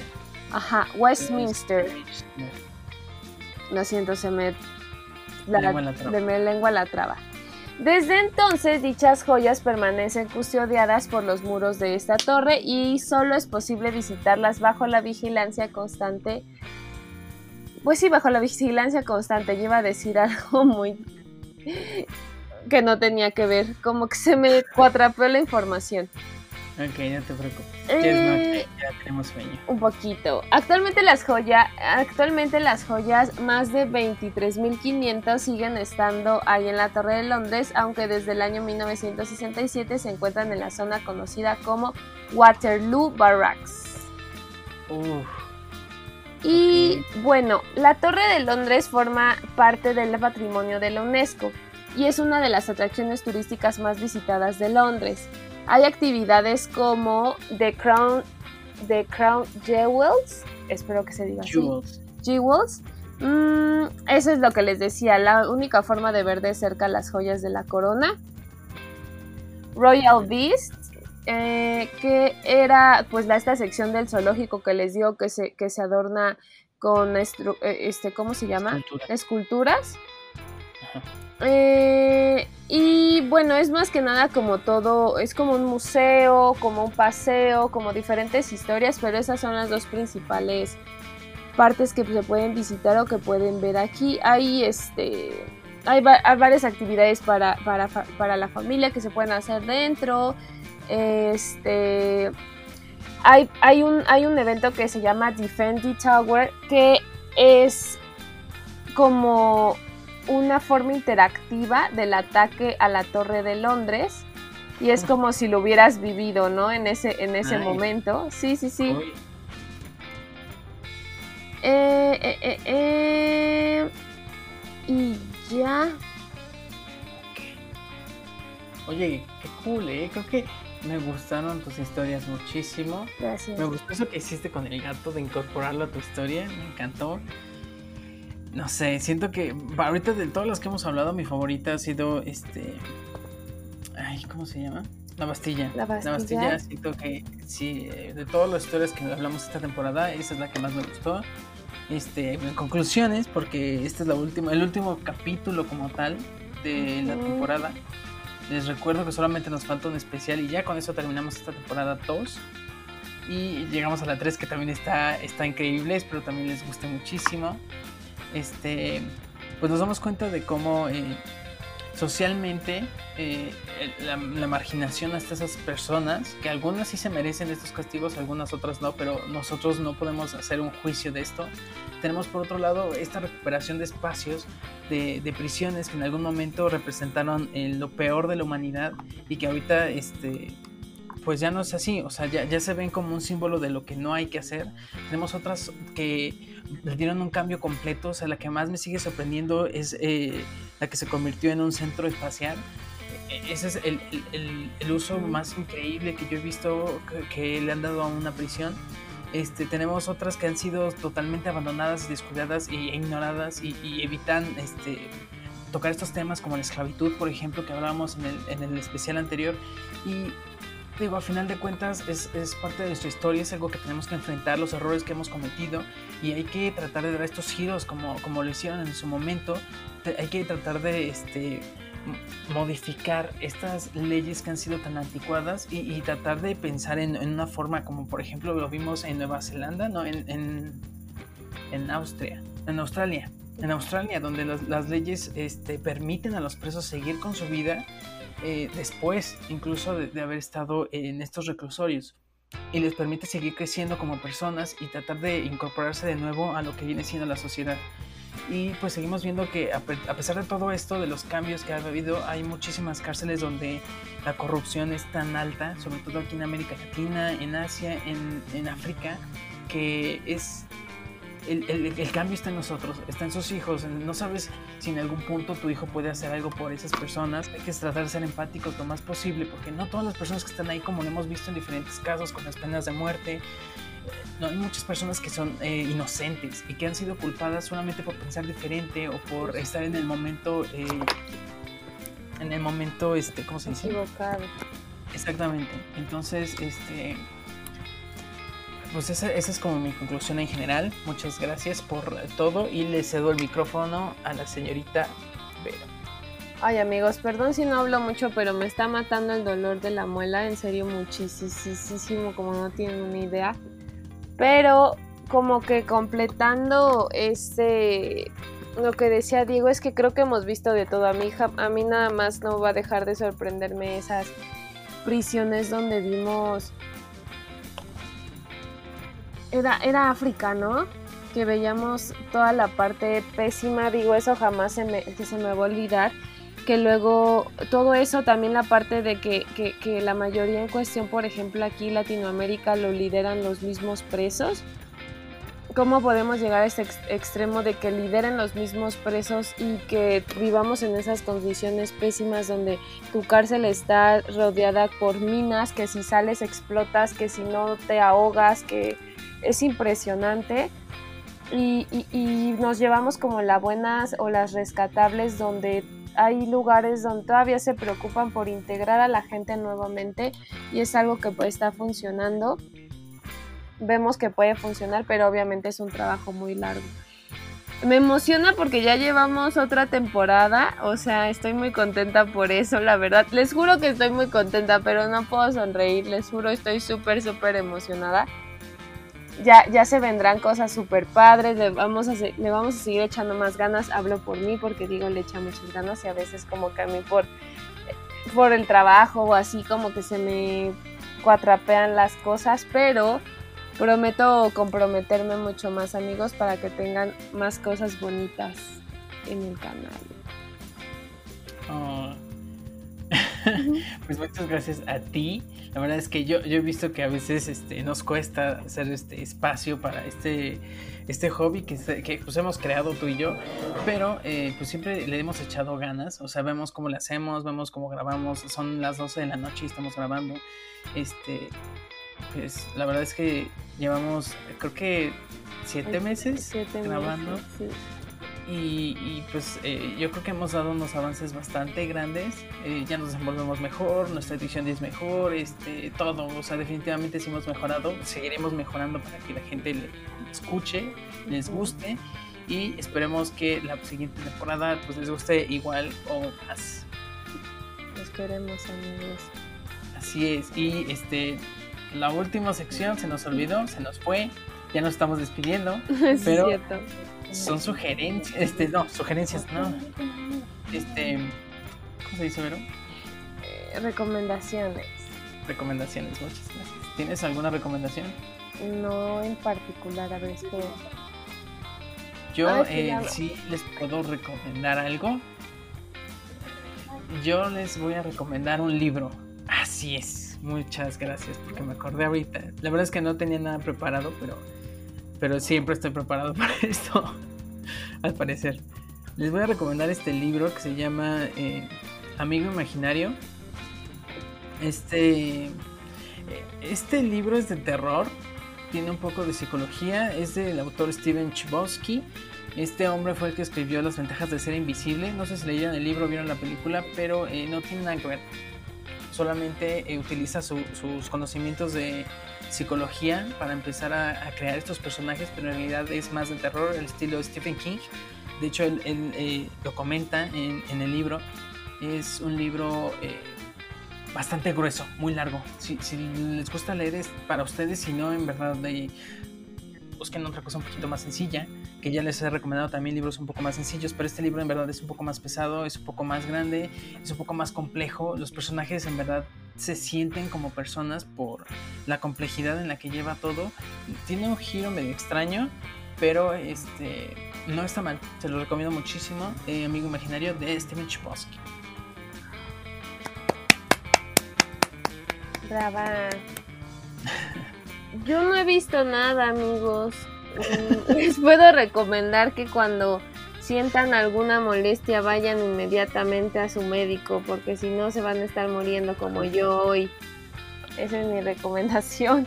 Ajá, Westminster. Lo siento, se me, la, de mi lengua la traba. Desde entonces dichas joyas permanecen custodiadas por los muros de esta torre y solo es posible visitarlas bajo la vigilancia constante. Pues sí, bajo la vigilancia constante, yo iba a decir [laughs] algo muy que no tenía que ver, como que se me cuatrapeó la información. Ok, no te preocupes. Eh, ya tenemos sueño. Un poquito. Actualmente las joyas, actualmente las joyas, más de 23.500 siguen estando ahí en la Torre de Londres, aunque desde el año 1967 se encuentran en la zona conocida como Waterloo Barracks. Y bueno, la Torre de Londres forma parte del patrimonio de la UNESCO y es una de las atracciones turísticas más visitadas de Londres. Hay actividades como The Crown, The Crown Jewels, espero que se diga Jewels. Jewels. Mm, eso es lo que les decía, la única forma de ver de cerca las joyas de la corona. Royal Beast, eh, que era pues la, esta sección del zoológico que les digo que se, que se adorna con eh, este, ¿cómo se llama? Esculturas. Eh, y bueno, es más que nada como todo, es como un museo, como un paseo, como diferentes historias, pero esas son las dos principales partes que se pueden visitar o que pueden ver aquí. Hay este hay, varias actividades para, para, la familia que se pueden hacer dentro. Este hay, hay, un, hay un evento que se llama Defend Tower que es como una forma interactiva del ataque a la Torre de Londres y es como si lo hubieras vivido, ¿no? En ese, en ese momento. Sí, sí, sí. Eh, eh, eh, y ya. Oye, qué cool, ¿eh? Creo que me gustaron tus historias muchísimo. Gracias. Me gustó eso que hiciste con el gato de incorporarlo a tu historia, me encantó. No sé, siento que ahorita de todos los que hemos hablado, mi favorita ha sido este. Ay, ¿cómo se llama? La Bastilla. La Bastilla. La Bastilla, siento que sí, eh, de todas las historias que hablamos esta temporada, esa es la que más me gustó. Este, en conclusiones, porque este es la última, el último capítulo como tal de la temporada. Les recuerdo que solamente nos falta un especial y ya con eso terminamos esta temporada 2. Y llegamos a la 3 que también está, está increíble, espero también les guste muchísimo. Este, pues nos damos cuenta de cómo eh, socialmente eh, la, marginación hasta esas personas, que algunas sí se merecen estos castigos, algunas otras no, pero nosotros no podemos hacer un juicio de esto. Tenemos por otro lado esta recuperación de espacios, de, prisiones que en algún momento representaron eh, lo peor de la humanidad y que ahorita este, pues ya no es así, o sea, ya, se ven como un símbolo de lo que no hay que hacer. Tenemos otras que le dieron un cambio completo, o sea, la que más me sigue sorprendiendo es eh, la que se convirtió en un centro espacial. E, ese es el, el, uso más increíble que yo he visto que, le han dado a una prisión. Este, tenemos otras que han sido totalmente abandonadas, descuidadas e ignoradas y, y evitan este, tocar estos temas como la esclavitud, por ejemplo, que hablábamos en el, en el especial anterior. Y digo, a final de cuentas es, es, parte de nuestra historia, es algo que tenemos que enfrentar, los errores que hemos cometido y hay que tratar de dar estos giros como, como lo hicieron en su momento, hay que tratar de este, modificar estas leyes que han sido tan anticuadas y, tratar de pensar en, en, una forma como por ejemplo lo vimos en Nueva Zelanda, ¿no? en, en, en Austria, en Australia. En Australia, donde las, las leyes este, permiten a los presos seguir con su vida eh, después incluso de, haber estado en estos reclusorios y les permite seguir creciendo como personas y tratar de incorporarse de nuevo a lo que viene siendo la sociedad. Y pues seguimos viendo que a, pesar de todo esto, de los cambios que ha habido, hay muchísimas cárceles donde la corrupción es tan alta, sobre todo aquí en América Latina, en Asia, en, en África, que es el, cambio está en nosotros, está en sus hijos. No sabes si en algún punto tu hijo puede hacer algo por esas personas. Hay que tratar de ser empáticos lo más posible, porque no todas las personas que están ahí, como lo hemos visto en diferentes casos con las penas de muerte, no hay muchas personas que son eh, inocentes y que han sido culpadas solamente por pensar diferente o por estar en el momento, eh, en el momento, este, ¿cómo se dice? Equivocado. Exactamente. Entonces, este pues esa, es como mi conclusión en general. Muchas gracias por todo y le cedo el micrófono a la señorita Vera. Ay amigos, perdón si no hablo mucho, pero me está matando el dolor de la muela, en serio muchísimo, como no tienen una idea. Pero como que completando este lo que decía Diego es que creo que hemos visto de todo. A hija, a mí nada más no va a dejar de sorprenderme esas prisiones donde vimos era, era África, ¿no? Que veíamos toda la parte pésima, digo, eso jamás se me, se me va a olvidar. Que luego todo eso, también la parte de que, que, la mayoría en cuestión, por ejemplo, aquí Latinoamérica lo lideran los mismos presos. ¿Cómo podemos llegar a ese extremo de que lideren los mismos presos y que vivamos en esas condiciones pésimas donde tu cárcel está rodeada por minas, que si sales explotas, que si no te ahogas, que es impresionante. Y, nos llevamos como las buenas o las rescatables donde hay lugares donde todavía se preocupan por integrar a la gente nuevamente y es algo que puede estar funcionando. Vemos que puede funcionar, pero obviamente es un trabajo muy largo. Me emociona porque ya llevamos otra temporada, o sea, estoy muy contenta por eso, la verdad. Les juro que estoy muy contenta, pero no puedo sonreír, les juro, estoy súper, súper emocionada ya, ya se vendrán cosas súper padres, le vamos, a, le vamos a seguir echando más ganas, hablo por mí porque digo, le echa muchas ganas y a veces como que a mí por, el trabajo o así como que se me cuatrapean las cosas, pero prometo comprometerme mucho más amigos para que tengan más cosas bonitas en el canal. Oh. [laughs] pues muchas gracias a ti. La verdad es que yo, yo he visto que a veces este, nos cuesta hacer este espacio para este, este hobby que, que pues hemos creado tú y yo, pero eh, pues siempre le hemos echado ganas, o sea, vemos cómo lo hacemos, vemos cómo grabamos, son las 12 de la noche y estamos grabando. Este, pues la verdad es que llevamos, creo que siete meses grabando. Y, pues eh, yo creo que hemos dado unos avances bastante grandes. Eh, ya nos desenvolvemos mejor, nuestra edición es mejor, este, todo. O sea, definitivamente sí hemos mejorado. Seguiremos mejorando para que la gente le escuche, les guste. Y esperemos que la siguiente temporada pues les guste igual o más. Esperemos amigos. Así es. Y este la última sección se nos olvidó, se nos fue. Ya nos estamos despidiendo. [laughs] pero cierto son sugerencias, este, no, sugerencias, no. Este, ¿cómo se dice, Vero? Eh, recomendaciones. Recomendaciones, muchas gracias. ¿Tienes alguna recomendación? No en particular, a ver, Yo eh, sí les puedo recomendar algo. Yo les voy a recomendar un libro. Así es. Muchas gracias porque me acordé ahorita. La verdad es que no tenía nada preparado, pero pero siempre estoy preparado [laughs] para esto, al parecer. Les voy a recomendar este libro que se llama eh, Amigo Imaginario. Este, eh, este libro es de terror, tiene un poco de psicología, es del autor Steven Chbosky. Este hombre fue el que escribió Las ventajas de ser invisible. No sé si leyeron el libro o vieron la película, pero eh, no tiene nada que ver. Solamente utiliza sus conocimientos de psicología para empezar a, crear estos personajes, pero en realidad es más de terror, el estilo de Stephen King. De hecho, él, eh, lo comenta en, el libro. Es un libro eh, bastante grueso, muy largo. Si, les gusta leer es para ustedes, si no, en verdad, busquen otra cosa un poquito más sencilla, que ya les he recomendado también libros un poco más sencillos, pero este libro en verdad es un poco más pesado, es un poco más grande, es un poco más complejo. Los personajes en verdad se sienten como personas por la complejidad en la que lleva todo. Tiene un giro medio extraño, pero este no está mal. Se lo recomiendo muchísimo. Eh, Amigo Imaginario de Steven Chbosky. Brava. [laughs] Yo no he visto nada, amigos. [laughs] Les puedo recomendar que cuando sientan alguna molestia, vayan inmediatamente a su médico, porque si no se van a estar muriendo como yo hoy. Esa es mi recomendación.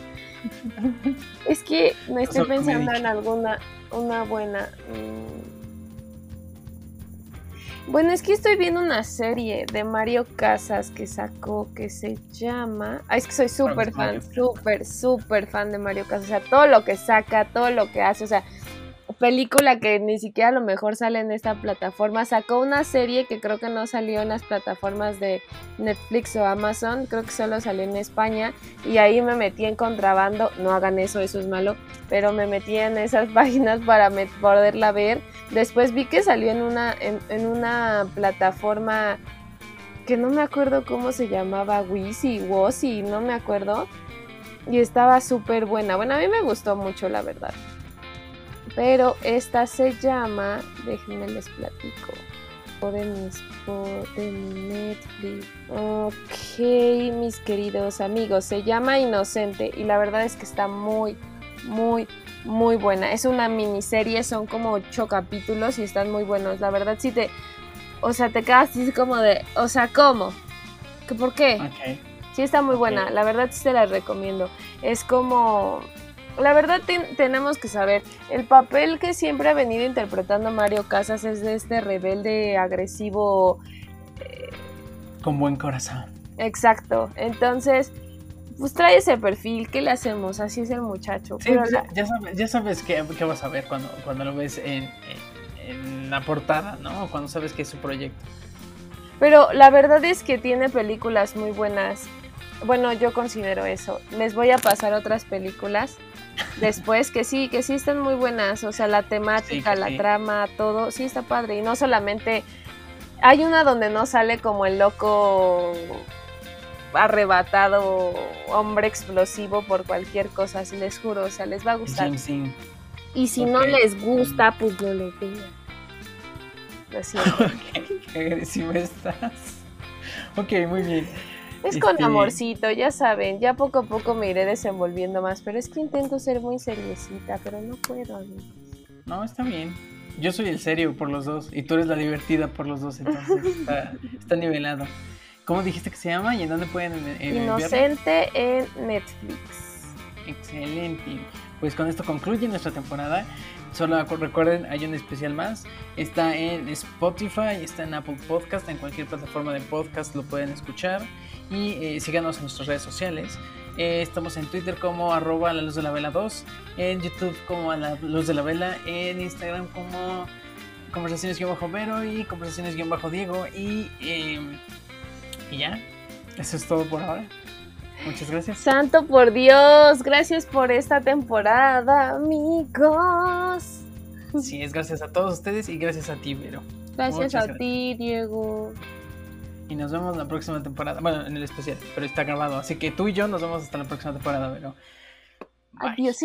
[laughs] es que me estoy pensando en alguna, una buena. Mm. Bueno, es que estoy viendo una serie de Mario Casas que sacó que se llama. Ah, es que soy súper fan, súper, súper fan de Mario Casas. O sea, todo lo que saca, todo lo que hace. O sea, película que ni siquiera a lo mejor sale en esta plataforma. Sacó una serie que creo que no salió en las plataformas de Netflix o Amazon, creo que solo salió en España y ahí me metí en contrabando, no hagan eso, eso es malo, pero me metí en esas [laughs] páginas para poderla ver. Después vi que salió en una, en, una plataforma que no me acuerdo cómo se llamaba, Wisi, Wosi, no me acuerdo. Y estaba súper buena. Bueno, a mí me gustó mucho, la verdad. Pero esta se llama, déjenme les platico, de mis de Netflix. Ok, mis queridos amigos, se llama Inocente y la verdad es que está muy, muy, muy buena. Es una miniserie, son como ocho capítulos y están muy buenos. La verdad sí te, o sea, te quedas así como de, o sea, ¿cómo? ¿Que ¿Por qué? Sí está muy buena, la verdad sí te la recomiendo. Es como la verdad tenemos que saber, el papel que siempre ha venido interpretando Mario Casas es de este rebelde agresivo. Eh, Con buen corazón. Exacto, entonces, pues trae ese perfil, ¿qué le hacemos? Así es el muchacho. Pues, ya, sabes, qué, vas a ver cuando, cuando lo ves en, en la portada, ¿no? Cuando sabes que es su proyecto. Pero la verdad es que tiene películas muy buenas. Bueno, yo considero eso. Les voy a pasar otras películas después que sí, que sí están muy buenas, o sea, la temática, la trama, todo, sí está padre y no solamente hay una donde no sale como el loco arrebatado hombre explosivo por cualquier cosa, si les juro, o sea, les va a gustar. Y si no les gusta, pues no lo vean. Lo siento. [laughs] qué agresivo estás. Ok, muy bien. Es con este, amorcito, ya saben, ya poco a poco me iré desenvolviendo más, pero es que intento ser muy seriecita, pero no puedo, No, está bien. Yo soy el serio por los dos y tú eres la divertida por los dos, entonces [laughs] está, nivelado. ¿Cómo dijiste que se llama y en dónde pueden eh, Inocente en Netflix. Excelente. Pues con esto concluye nuestra temporada. Solo recuerden, hay un especial más. Está en Spotify, está en Apple Podcast, en cualquier plataforma de podcast lo pueden escuchar. Y eh, síganos en nuestras redes sociales. Eh, estamos en Twitter como arroba la luz de la vela 2, en YouTube como la luz de la vela, en Instagram como conversaciones-vero y conversaciones-diego. Y, em, y ya, eso es todo por ahora. Muchas gracias. Santo por Dios, gracias por esta temporada, amigos. Sí, es gracias a todos ustedes y gracias a ti, Vero. Gracias a ti, Diego. Y nos vemos la próxima temporada. Bueno, en el especial, pero está grabado. Así que tú y yo nos vemos hasta la próxima temporada, Vero. Adiós.